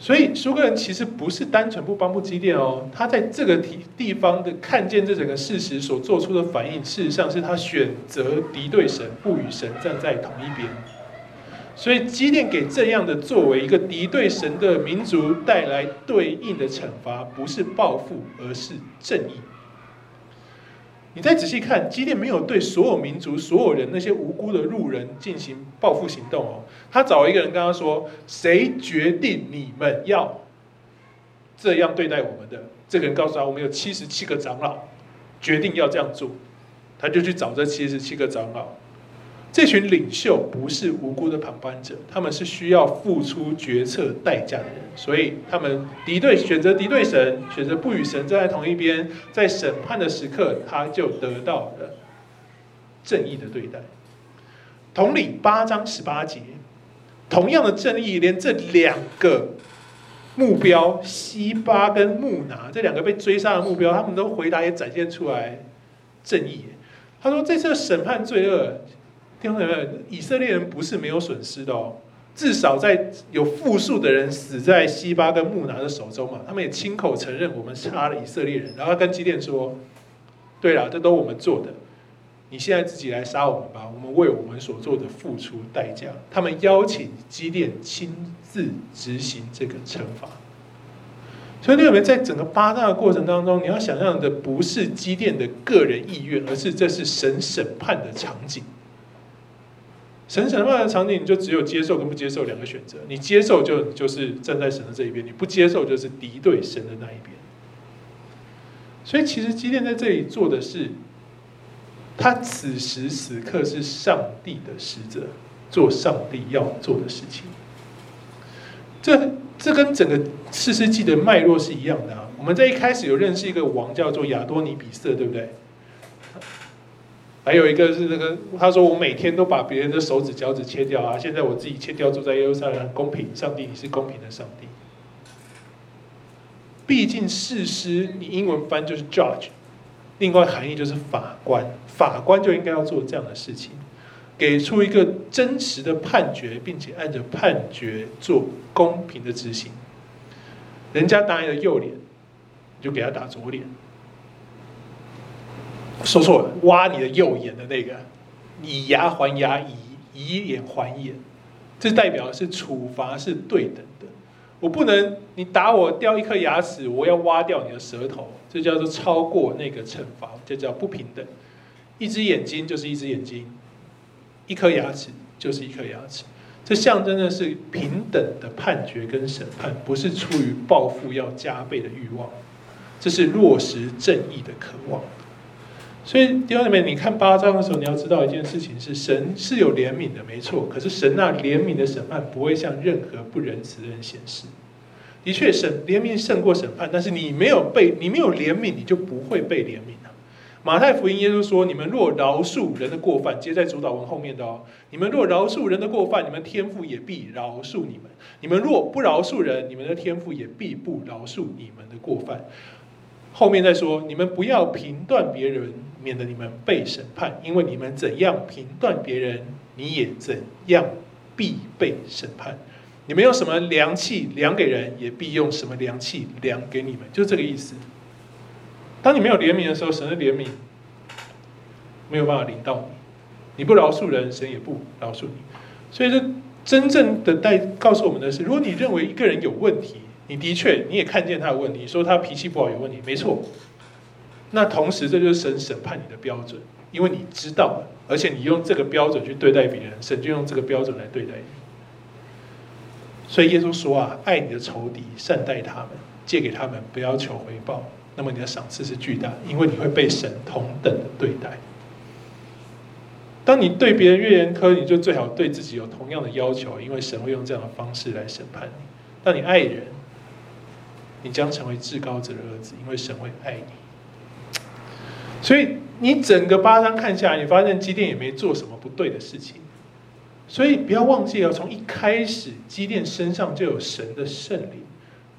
所以苏格人其实不是单纯不帮助基甸哦，他在这个地地方的看见这整个事实所做出的反应，事实上是他选择敌对神，不与神站在同一边。所以基甸给这样的作为一个敌对神的民族带来对应的惩罚，不是报复，而是正义。你再仔细看，基甸没有对所有民族、所有人那些无辜的路人进行报复行动哦。他找一个人跟他说：“谁决定你们要这样对待我们的？”这个人告诉他：“我们有七十七个长老，决定要这样做。”他就去找这七十七个长老，这群领袖不是无辜的旁观者，他们是需要付出决策代价的人，所以他们敌对选择敌对神，选择不与神站在同一边，在审判的时刻，他就得到了正义的对待。同理，八章十八节，同样的正义，连这两个目标西巴跟木拿这两个被追杀的目标，他们都回答也展现出来正义。他说：“这次审判罪恶。”听到没有？以色列人不是没有损失的哦，至少在有复数的人死在西巴跟木拿的手中嘛，他们也亲口承认我们杀了以色列人，然后跟基甸说：“对了，这都我们做的，你现在自己来杀我们吧，我们为我们所做的付出代价。”他们邀请基甸亲自执行这个惩罚。所以，你有没有在整个八大的过程当中，你要想象的不是基甸的个人意愿，而是这是神审判的场景。神审判的场景，你就只有接受跟不接受两个选择。你接受就就是站在神的这一边，你不接受就是敌对神的那一边。所以其实基甸在这里做的是，他此时此刻是上帝的使者，做上帝要做的事情。这这跟整个四世纪的脉络是一样的啊。我们在一开始有认识一个王叫做亚多尼比色，对不对？还有一个是那个，他说我每天都把别人的手指脚趾切掉啊，现在我自己切掉，住在耶路撒冷，公平，上帝你是公平的上帝。毕竟事实，你英文翻就是 judge，另外含义就是法官，法官就应该要做这样的事情，给出一个真实的判决，并且按着判决做公平的执行。人家打你的右脸，你就给他打左脸。说错了，挖你的右眼的那个，以牙还牙，以以眼还眼，这代表的是处罚是对等的。我不能你打我掉一颗牙齿，我要挖掉你的舌头，这叫做超过那个惩罚，这叫不平等。一只眼睛就是一只眼睛，一颗牙齿就是一颗牙齿，这象征的是平等的判决跟审判，不是出于报复要加倍的欲望，这是落实正义的渴望。所以弟兄姊妹，你看八章的时候，你要知道一件事情是：神是有怜悯的，没错。可是神那怜悯的审判不会向任何不仁慈的人显示。的确，神怜悯胜过审判，但是你没有被，你没有怜悯，你就不会被怜悯啊。马太福音耶稣说：“你们若饶恕人的过犯，接在主祷文后面的哦，你们若饶恕人的过犯，你们天父也必饶恕你们；你们若不饶恕人，你们的天父也必不饶恕你们的过犯。”后面再说：“你们不要评断别人。”免得你们被审判，因为你们怎样评断别人，你也怎样必被审判。你们用什么量器量给人，也必用什么量器量给你们，就这个意思。当你没有怜悯的时候，神的怜悯没有办法临到你。你不饶恕人，神也不饶恕你。所以，这真正的带告诉我们的是：如果你认为一个人有问题，你的确你也看见他有问题，说他脾气不好有问题，没错。那同时，这就是神审判你的标准，因为你知道，而且你用这个标准去对待别人，神就用这个标准来对待你。所以耶稣说啊，爱你的仇敌，善待他们，借给他们，不要求回报，那么你的赏赐是巨大，因为你会被神同等的对待。当你对别人越严苛，你就最好对自己有同样的要求，因为神会用这样的方式来审判你。当你爱人，你将成为至高者的儿子，因为神会爱你。所以你整个八章看下来，你发现基甸也没做什么不对的事情。所以不要忘记了，从一开始基甸身上就有神的圣灵，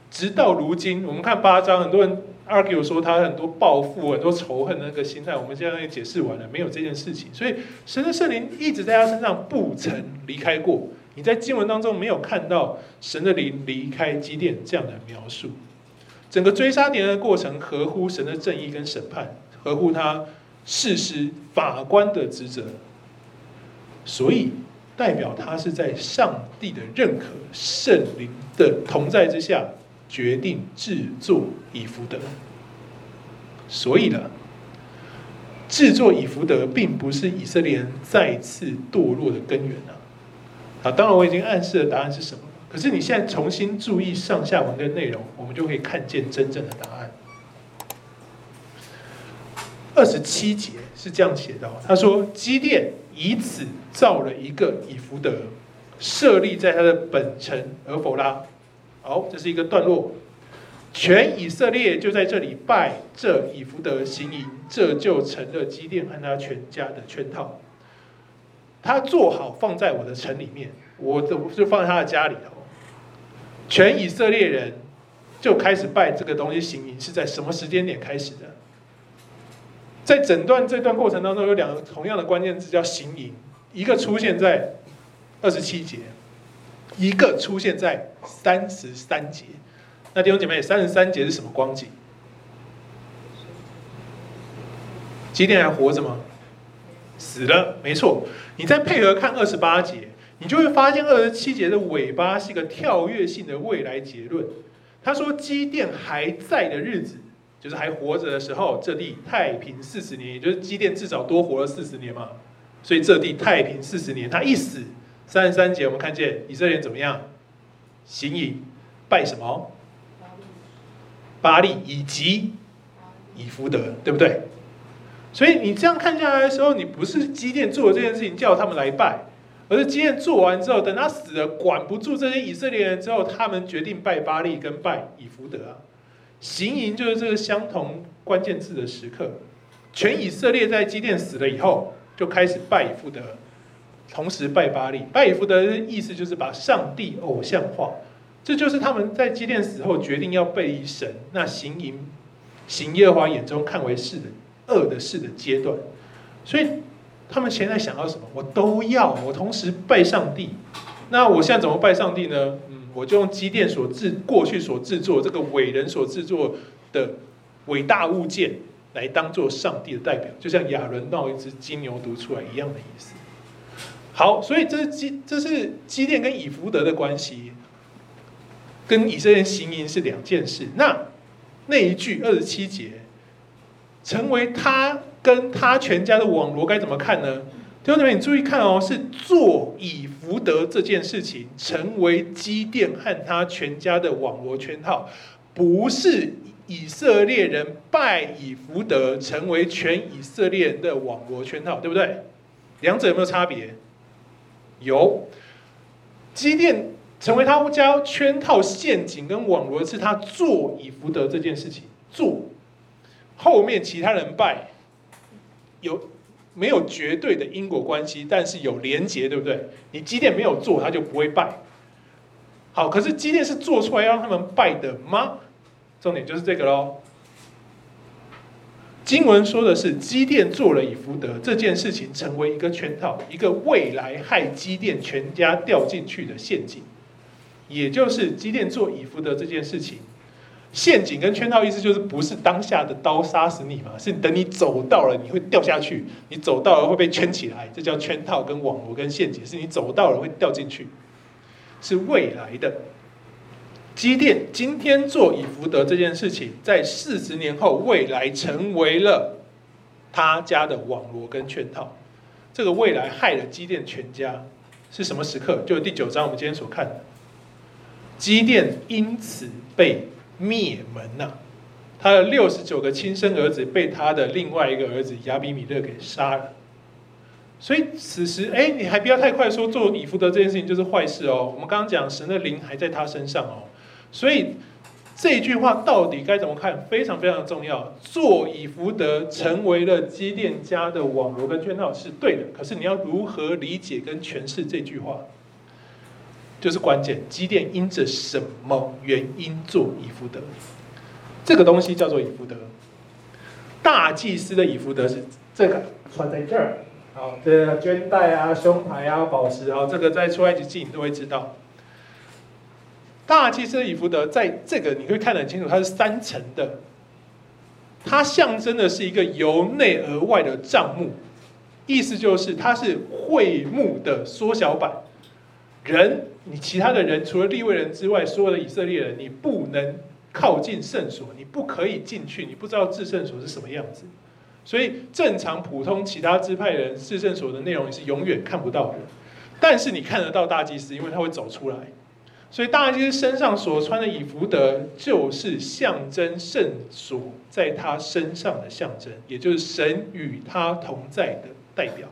直到如今，我们看八章，很多人 argue 说他很多报复、很多仇恨的那个心态，我们现在也解释完了，没有这件事情。所以神的圣灵一直在他身上，不曾离开过。你在经文当中没有看到神的灵离开基甸这样的描述。整个追杀敌人的过程合乎神的正义跟审判。合乎他事实法官的职责，所以代表他是在上帝的认可、圣灵的同在之下，决定制作以弗得。所以呢，制作以弗得并不是以色列人再次堕落的根源啊！啊，当然我已经暗示了答案是什么，可是你现在重新注意上下文的内容，我们就可以看见真正的答案。二十七节是这样写的，他说：“基甸以此造了一个以弗得，设立在他的本城而否拉。好，这是一个段落。全以色列就在这里拜这以弗得行营，这就成了基甸和他全家的圈套。他做好放在我的城里面，我的就放在他的家里头。全以色列人就开始拜这个东西行营，是在什么时间点开始的？在整段这段过程当中，有两个同样的关键字叫行营，一个出现在二十七节，一个出现在三十三节。那弟兄姐妹，三十三节是什么光景？基甸还活着吗？死了，没错。你再配合看二十八节，你就会发现二十七节的尾巴是一个跳跃性的未来结论。他说基甸还在的日子，就是还活着的时候，这地太平四十年，也就是基甸至少多活了四十年嘛。所以这地太平四十年，他一死，三十三节我们看见以色列人怎么样？行营拜什么？巴力以及以弗得，对不对？所以你这样看下来的时候，你不是基甸做了这件事情叫他们来拜，而是基甸做完之后，等他死了，管不住这些以色列人之后，他们决定拜巴力跟拜以弗得啊。行营就是这个相同关键字的时刻，全以色列在基甸死了以后，就开始拜以弗得，同时拜巴力。拜以弗得的意思就是把上帝偶像化。这就是他们在基甸死后决定要背离神，那行营行耶和华眼中看为是的恶的事的阶段，所以他们现在想要什么？我都要，我同时拜上帝。那我现在怎么拜上帝呢？我就用机电所制过去所制作这个伟人所制作的伟大物件来当做上帝的代表，就像亚伦闹一只金牛犊出来一样的意思。好，所以这是基这是基甸跟以弗得的关系。跟以色列行营是两件事。那那一句二十七节，成为他跟他全家的网罗该怎么看呢？弟兄姊妹，你注意看哦，是做以弗得这件事情，成为基甸和他全家的网罗圈套，不是以色列人拜以弗得，成为全以色列人的网罗圈套，对不对？两者有没有差别？有，基甸。成为他家圈套、陷阱跟网罗，是他做以弗得这件事情做，后面其他人拜，有没有绝对的因果关系？但是有连结，对不对？你基甸没有做，他就不会拜。好，可是基甸是做出来要让他们拜的吗？重点就是这个喽。经文说的是基甸做了以弗得这件事情，成为一个圈套，一个未来害基甸全家掉进去的陷阱。也就是基甸做以弗得这件事情，陷阱跟圈套意思就是不是当下的刀杀死你嘛，是等你走到了你会掉下去，你走到了会被圈起来，这叫圈套跟网罗跟陷阱，是你走到了会掉进去，是未来的。基甸今天做以福德这件事情，在四十年后未来成为了他家的网罗跟圈套，这个未来害了基甸全家是什么时刻？就是第九章我们今天所看的。基甸因此被灭门呐，他的六十九个亲生儿子被他的另外一个儿子亚比米勒给杀了。所以此时，哎，你还不要太快说做以弗得这件事情就是坏事哦。我们刚刚讲神的灵还在他身上哦，所以这句话到底该怎么看，非常非常重要。做以弗得成为了基甸家的网罗跟圈套是对的，可是你要如何理解跟诠释这句话？就是关键，基甸因着什么原因做以弗得？这个东西叫做以弗得。大祭司的以弗得是这个穿在这儿，好，这绢带啊、胸牌啊、宝石啊，这个在出埃及记你都会知道。大祭司的以弗得在这个你会看得很清楚，它是三层的，它象征的是一个由内而外的帐幕，意思就是它是会幕的缩小版。人，你其他的人除了立位人之外，所有的以色列人，你不能靠近圣所，你不可以进去，你不知道至圣所是什么样子。所以正常普通其他支派人至圣所的内容你是永远看不到的。但是你看得到大祭司，因为他会走出来。所以大祭司身上所穿的以弗得，就是象征圣所在他身上的象征，也就是神与他同在的代表。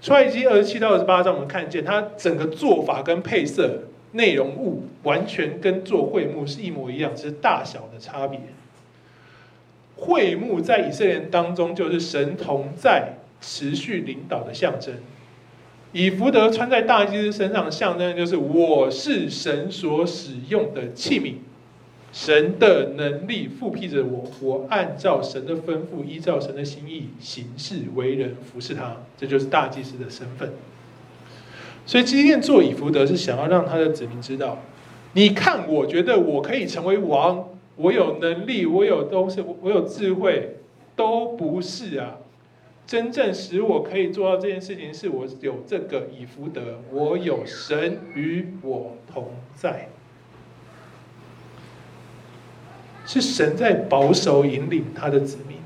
出埃及二十七到二十八章，我们看见他整个做法跟配色、内容物完全跟做会幕是一模一样，只是大小的差别。会幕在以色列人当中就是神同在、持续领导的象征。以弗得穿在大祭司身上的象征就是我是神所使用的器皿。神的能力复辟着我，我按照神的吩咐，依照神的心意行事为人，服侍他，这就是大祭司的身份。所以基甸做以弗得是想要让他的子民知道：你看，我觉得我可以成为王，我有能力，我有东西，我有智慧，都不是啊。真正使我可以做到这件事情，是我有这个以弗得，我有神与我同在。是神在保守引领他的子民，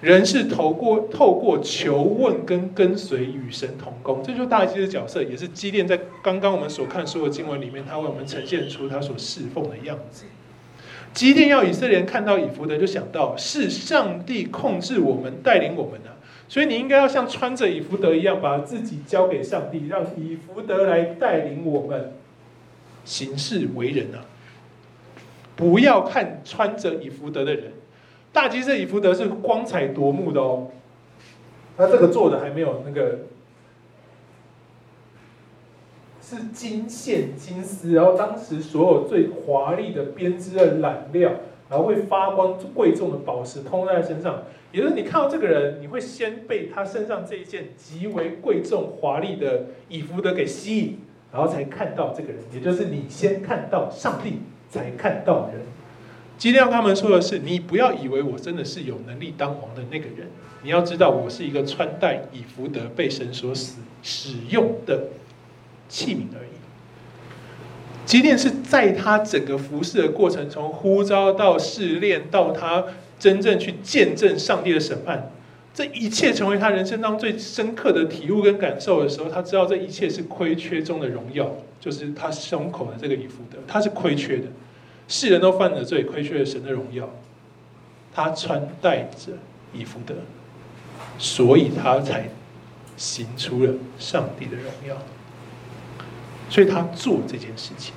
人是透过透过求问跟跟随与神同工，这就是大祭司的角色，也是基甸在刚刚我们所看所有经文里面，他为我们呈现出他所侍奉的样子。基甸要以色列人看到以弗得，就想到是上帝控制我们、带领我们的，所以你应该要像穿着以弗得一样，把自己交给上帝，让以弗得来带领我们行事为人啊。不要看穿着以弗得的人，大祭司以弗得是光彩夺目的哦。他这个做的还没有那个，是金线金丝，然后当时所有最华丽的编织的染料，然后会发光贵重的宝石通在身上。也就是你看到这个人，你会先被他身上这一件极为贵重华丽的以弗得给吸引，然后才看到这个人。也就是你先看到上帝。才看到人。基甸要他们说的是：你不要以为我真的是有能力当王的那个人。你要知道，我是一个穿戴以弗得被神所使使用的器皿而已。即便是在他整个服侍的过程，从呼召到试炼，到他真正去见证上帝的审判，这一切成为他人生当中最深刻的体悟跟感受的时候，他知道这一切是亏缺中的荣耀。就是他胸口的这个以弗得，他是亏缺的，世人都犯了罪，亏缺了神的荣耀。他穿戴着以弗得，所以他才行出了上帝的荣耀。所以他做这件事情。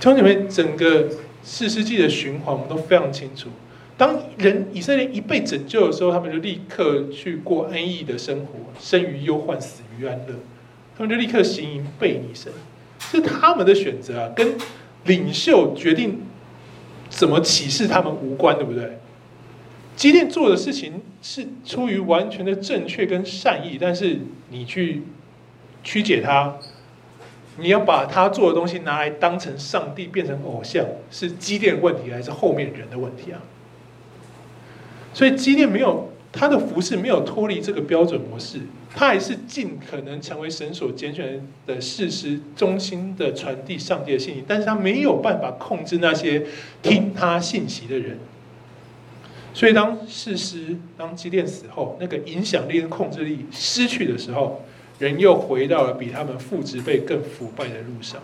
弟兄姐妹，整个四世纪的循环，我们都非常清楚。当人以色列一被拯救的时候，他们就立刻去过安逸的生活，生于忧患，死于安乐。他们就立刻行营背逆神，是他们的选择啊，跟领袖决定怎么启示他们无关，对不对？基甸做的事情是出于完全的正确跟善意，但是你去曲解他，你要把他做的东西拿来当成上帝，变成偶像，是基甸问题还是后面人的问题啊？所以基甸没有。他的服饰没有脱离这个标准模式，他还是尽可能成为神所拣选的士师，中心的传递上帝的信息。但是他没有办法控制那些听他信息的人。所以当士师当基甸死后，那个影响力跟控制力失去的时候，人又回到了比他们父职辈更腐败的路上。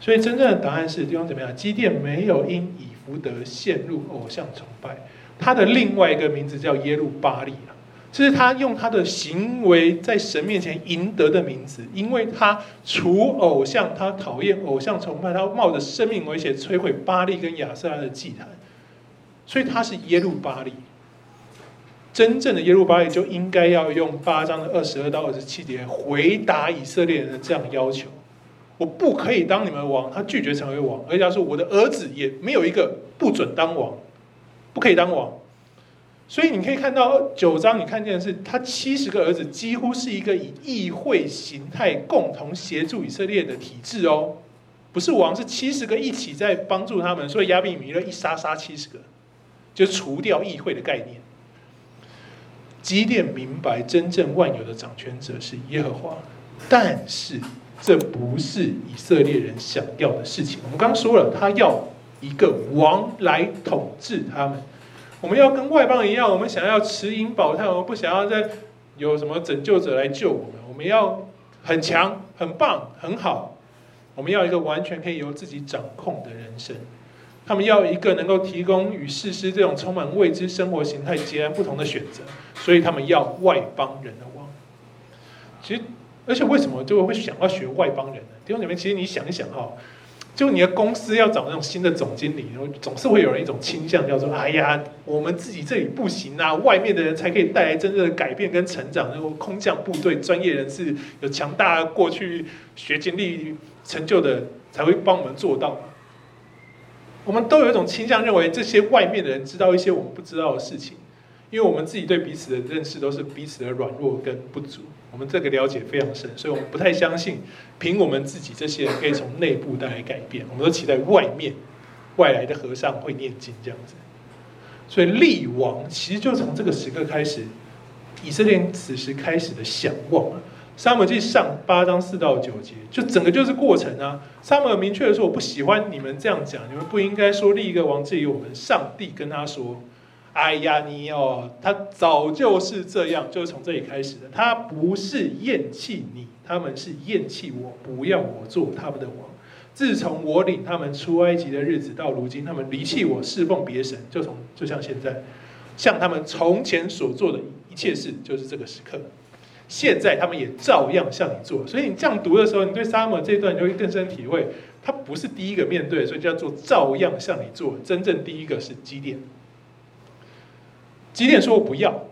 所以真正的答案是：地方怎么样？基甸没有因以弗得陷入偶像崇拜。他的另外一个名字叫耶路巴力啊，这是他用他的行为在神面前赢得的名字，因为他除偶像，他讨厌偶像崇拜，他冒着生命危险摧毁巴力跟亚舍拉的祭坛，所以他是耶路巴力。真正的耶路巴力就应该要用八章的二十二到二十七节回答以色列人的这样要求：我不可以当你们王，他拒绝成为王，而且他说我的儿子也没有一个不准当王。不可以当王，所以你可以看到九章，你看见的是他七十个儿子几乎是一个以议会形态共同协助以色列的体制哦，不是王，是七十个一起在帮助他们，所以亚比米勒一杀杀七十个，就除掉议会的概念。基甸明白真正万有的掌权者是耶和华，但是这不是以色列人想要的事情。我们刚刚说了，他要。一个王来统治他们，我们要跟外邦一样，我们想要持盈保泰，我们不想要再有什么拯救者来救我们，我们要很强、很棒、很好，我们要一个完全可以由自己掌控的人生。他们要一个能够提供与事实这种充满未知生活形态截然不同的选择，所以他们要外邦人的王。其实，而且为什么就会想要学外邦人呢？弟兄姐妹，其实你想一想哈，就你的公司要找那种新的总经理，然后总是会有人一种倾向，叫做哎呀，我们自己这里不行啊，外面的人才可以带来真正的改变跟成长。然后空降部队专业人士有强大过去学经历成就的，才会帮我们做到。我们都有一种倾向，认为这些外面的人知道一些我们不知道的事情，因为我们自己对彼此的认识都是彼此的软弱跟不足，我们这个了解非常深，所以我们不太相信凭我们自己这些人可以从内部带来改变，我们都期待外面外来的和尚会念经这样子。所以立王其实就从这个时刻开始，以色列此时开始的想望。撒母耳记上八章四到九节，就整个就是过程啊。撒母耳明确的说：“我不喜欢你们这样讲，你们不应该说立一个王至于我们。”上帝跟他说：“哎呀，你哦，他早就是这样，就是从这里开始的。他不是厌弃你，他们是厌弃我，不要我做他们的王。自从我领他们出埃及的日子到如今，他们离弃我，侍奉别神，就从就像现在，像他们从前所做的一切事，就是这个时刻。”现在他们也照样向你做，所以你这样读的时候，你对撒母耳这一段你就会更深体会，他不是第一个面对，所以叫做照样向你做。真正第一个是基甸，基甸说我不要，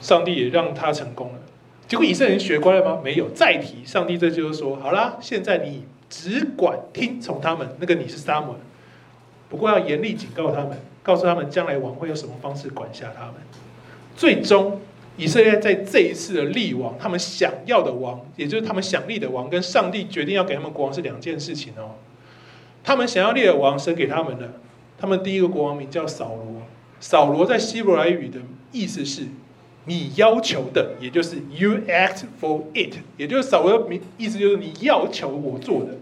上帝也让他成功了。结果以色列人学乖了吗？没有，再提上帝这就是说，好啦，现在你只管听从他们，那个你是撒母，不过要严厉警告他们，告诉他们将来王会用什么方式管辖他们，最终。以色列在这一次的立王，他们想要的王，也就是他们想立的王，跟上帝决定要给他们国王是两件事情哦。他们想要立的王，神给他们的，他们第一个国王名叫扫罗。扫罗在希伯来语的意思是“你要求的”，也就是 “you act for it”，也就是扫罗的名意思就是你要求我做的，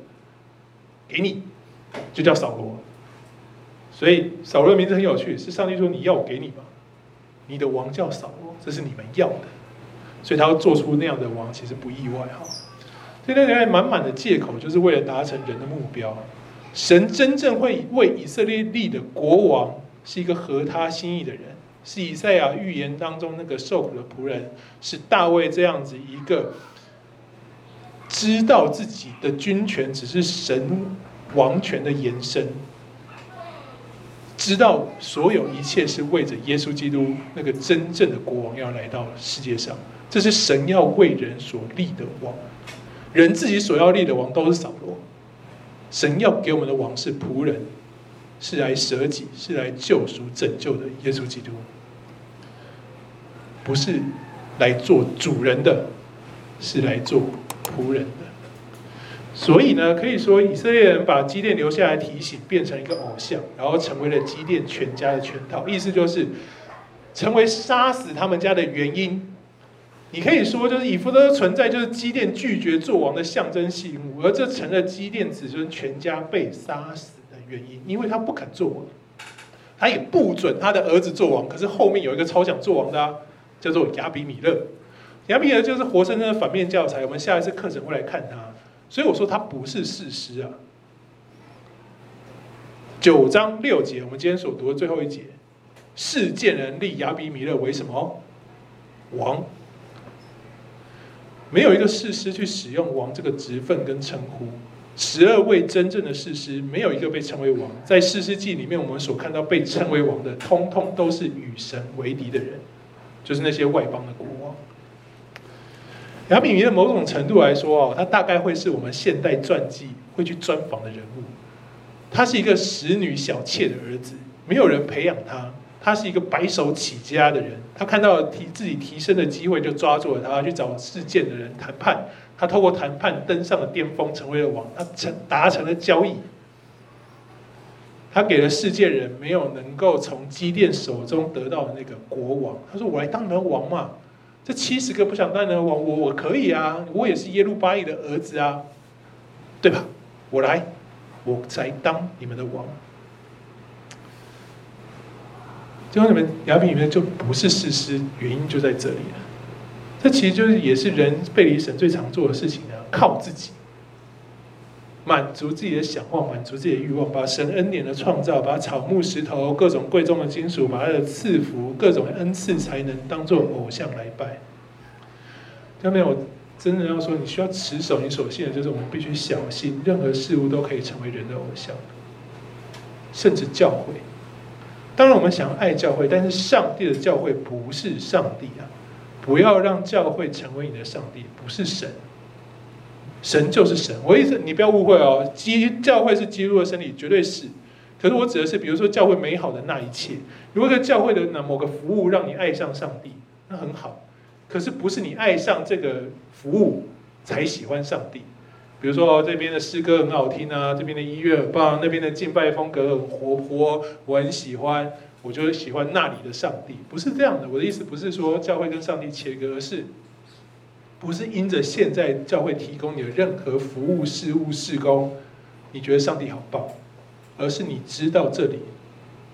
给你，就叫扫罗。所以扫罗的名字很有趣，是上帝说你要我给你吗？你的王叫扫罗。这是你们要的，所以他要做出那样的王，其实不意外哈。所以那里面满满的借口，就是为了达成人的目标。神真正会为以色列立的国王，是一个合他心意的人，是以赛亚预言当中那个受苦的仆人，是大卫这样子一个知道自己的军权只是神王权的延伸。知道所有一切是为着耶稣基督那个真正的国王要来到世界上，这是神要为人所立的王，人自己所要立的王都是扫罗，神要给我们的王是仆人，是来舍己，是来救赎拯救的耶稣基督，不是来做主人的，是来做仆人的。所以呢，可以说以色列人把基甸留下来提醒，变成一个偶像，然后成为了基甸全家的圈套。意思就是，成为杀死他们家的原因。你可以说，就是以弗得存在，就是基甸拒绝做王的象征性物，而这成了基甸子孙全家被杀死原因，因为他不肯做王，他也不准他的儿子做王。可是后面有一个超想做王的啊，叫做亚比米勒。亚比米勒就是活生生的反面教材。我们下一次课程会来看他。所以我说他不是士师啊。九章六节，我们今天所读的最后一节，世见人立亚比米勒为什么王？没有一个事师去使用王这个职分跟称呼。十二位真正的士师，没有一个被称为王。在士师记里面，我们所看到被称为王的，通通都是与神为敌的人，就是那些外邦的国王。亚比米勒某种程度来说哦，他大概会是我们现代传记会去专访的人物。他是一个使女小妾的儿子，没有人培养他。他是一个白手起家的人，他看到提自己提升的机会，就抓住了他，去找事件的人谈判。他透过谈判登上了巅峰，成为了王。他成达成了交易，他给了世界人没有能够从基甸手中得到的那个国王。他说：“我来当你们王嘛。”这七十个不想当的王，我我可以啊，我也是耶路巴力的儿子啊，对吧？我来，我才当你们的王。最后你们亚比米勒就不是事实，原因就在这里了。这其实就是也是人背离神最常做的事情啊，靠自己。满足自己的想望，满足自己的欲望，把神恩典的创造，把草木石头、各种贵重的金属，把它的赐福、各种恩赐才能当做偶像来拜。下面我真的要说，你需要持守你所信的，就是我们必须小心，任何事物都可以成为人的偶像，甚至教会。当然，我们想要爱教会，但是上帝的教会不是上帝啊！不要让教会成为你的上帝，不是神。神就是神。我意思，你不要误会哦。基教会是基督的身体，绝对是。可是我指的是，比如说教会美好的那一切。如果在教会的那某个服务让你爱上上帝，那很好。可是不是你爱上这个服务才喜欢上帝。比如说这边的诗歌很好听啊，这边的音乐很棒，那边的敬拜风格很活泼，我很喜欢，我就喜欢那里的上帝。不是这样的，我的意思不是说教会跟上帝切割，而是不是因着现在教会提供你的任何服务、事务、事工，你觉得上帝好棒，而是你知道这里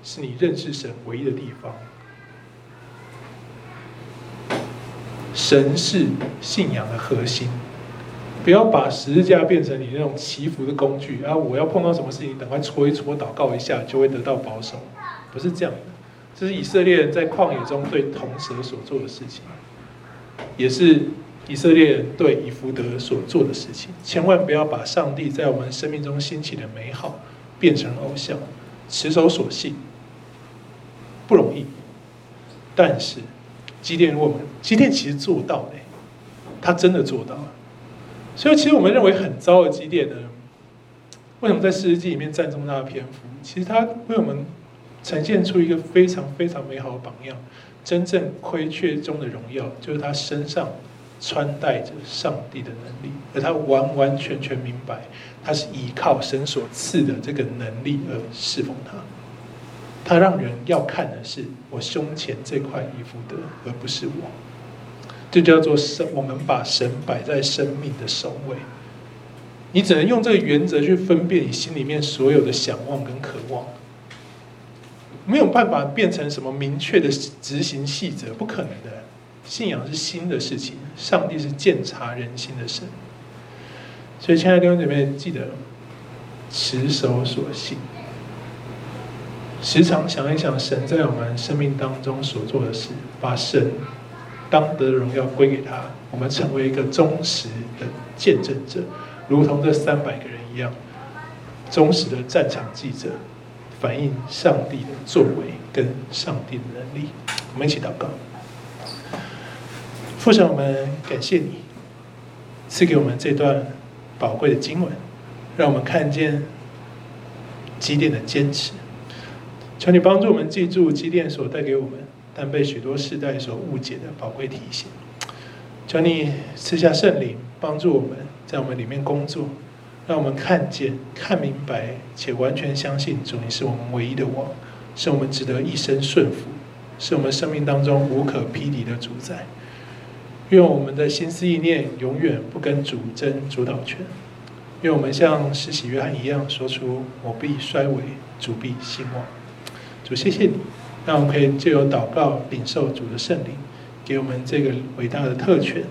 是你认识神唯一的地方。神是信仰的核心。不要把十字架变成你那种祈福的工具啊！我要碰到什么事情，赶快搓一搓、祷告一下，就会得到保守，不是这样的。这是以色列人在旷野中对铜蛇所做的事情，也是以色列人对以弗得所做的事情。千万不要把上帝在我们生命中兴起的美好变成偶像，持守所信不容易。但是基甸我们基甸其实做到了，他真的做到了。所以，其实我们认为很糟的基甸呢，为什么在士师记里面占这么大的篇幅？其实他为我们呈现出一个非常非常美好的榜样。真正亏缺中的荣耀，就是他身上穿戴着上帝的能力，而他完完全全明白，他是依靠神所赐的这个能力而侍奉他。他让人要看的是我胸前这块衣服的，而不是我。这叫做生，我们把神摆在生命的首位。你只能用这个原则去分辨你心里面所有的想望跟渴望，没有办法变成什么明确的执行细则，不可能的。信仰是新的事情，上帝是鉴察人心的神。所以，亲爱的弟兄姐妹，记得持守所信，时常想一想神在我们生命当中所做的事，把神。当得荣耀归给他，我们成为一个忠实的见证者，如同这三百个人一样，忠实的战场记者，反映上帝的作为跟上帝的能力。我们一起祷告，父神，我们感谢你赐给我们这段宝贵的经文，让我们看见基甸的坚持。求你帮助我们记住基甸所带给我们。但被许多世代所误解的宝贵提醒，求你赐下圣灵，帮助我们在我们里面工作，让我们看见、看明白，且完全相信主，你是我们唯一的王，是我们值得一生顺服，是我们生命当中无可匹敌的主宰。愿我们的心思意念永远不跟主争主导权，愿我们像施洗约翰一样，说出“我必衰微，主必兴旺”。主，谢谢你。那我们可以借由祷告领受主的圣灵，给我们这个伟大的特权，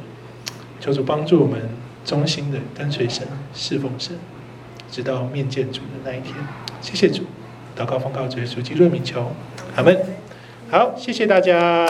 求主帮助我们忠心的跟随神、侍奉神，直到面见主的那一天。谢谢主，祷告奉告主耶稣基督的名求，阿门。好，谢谢大家。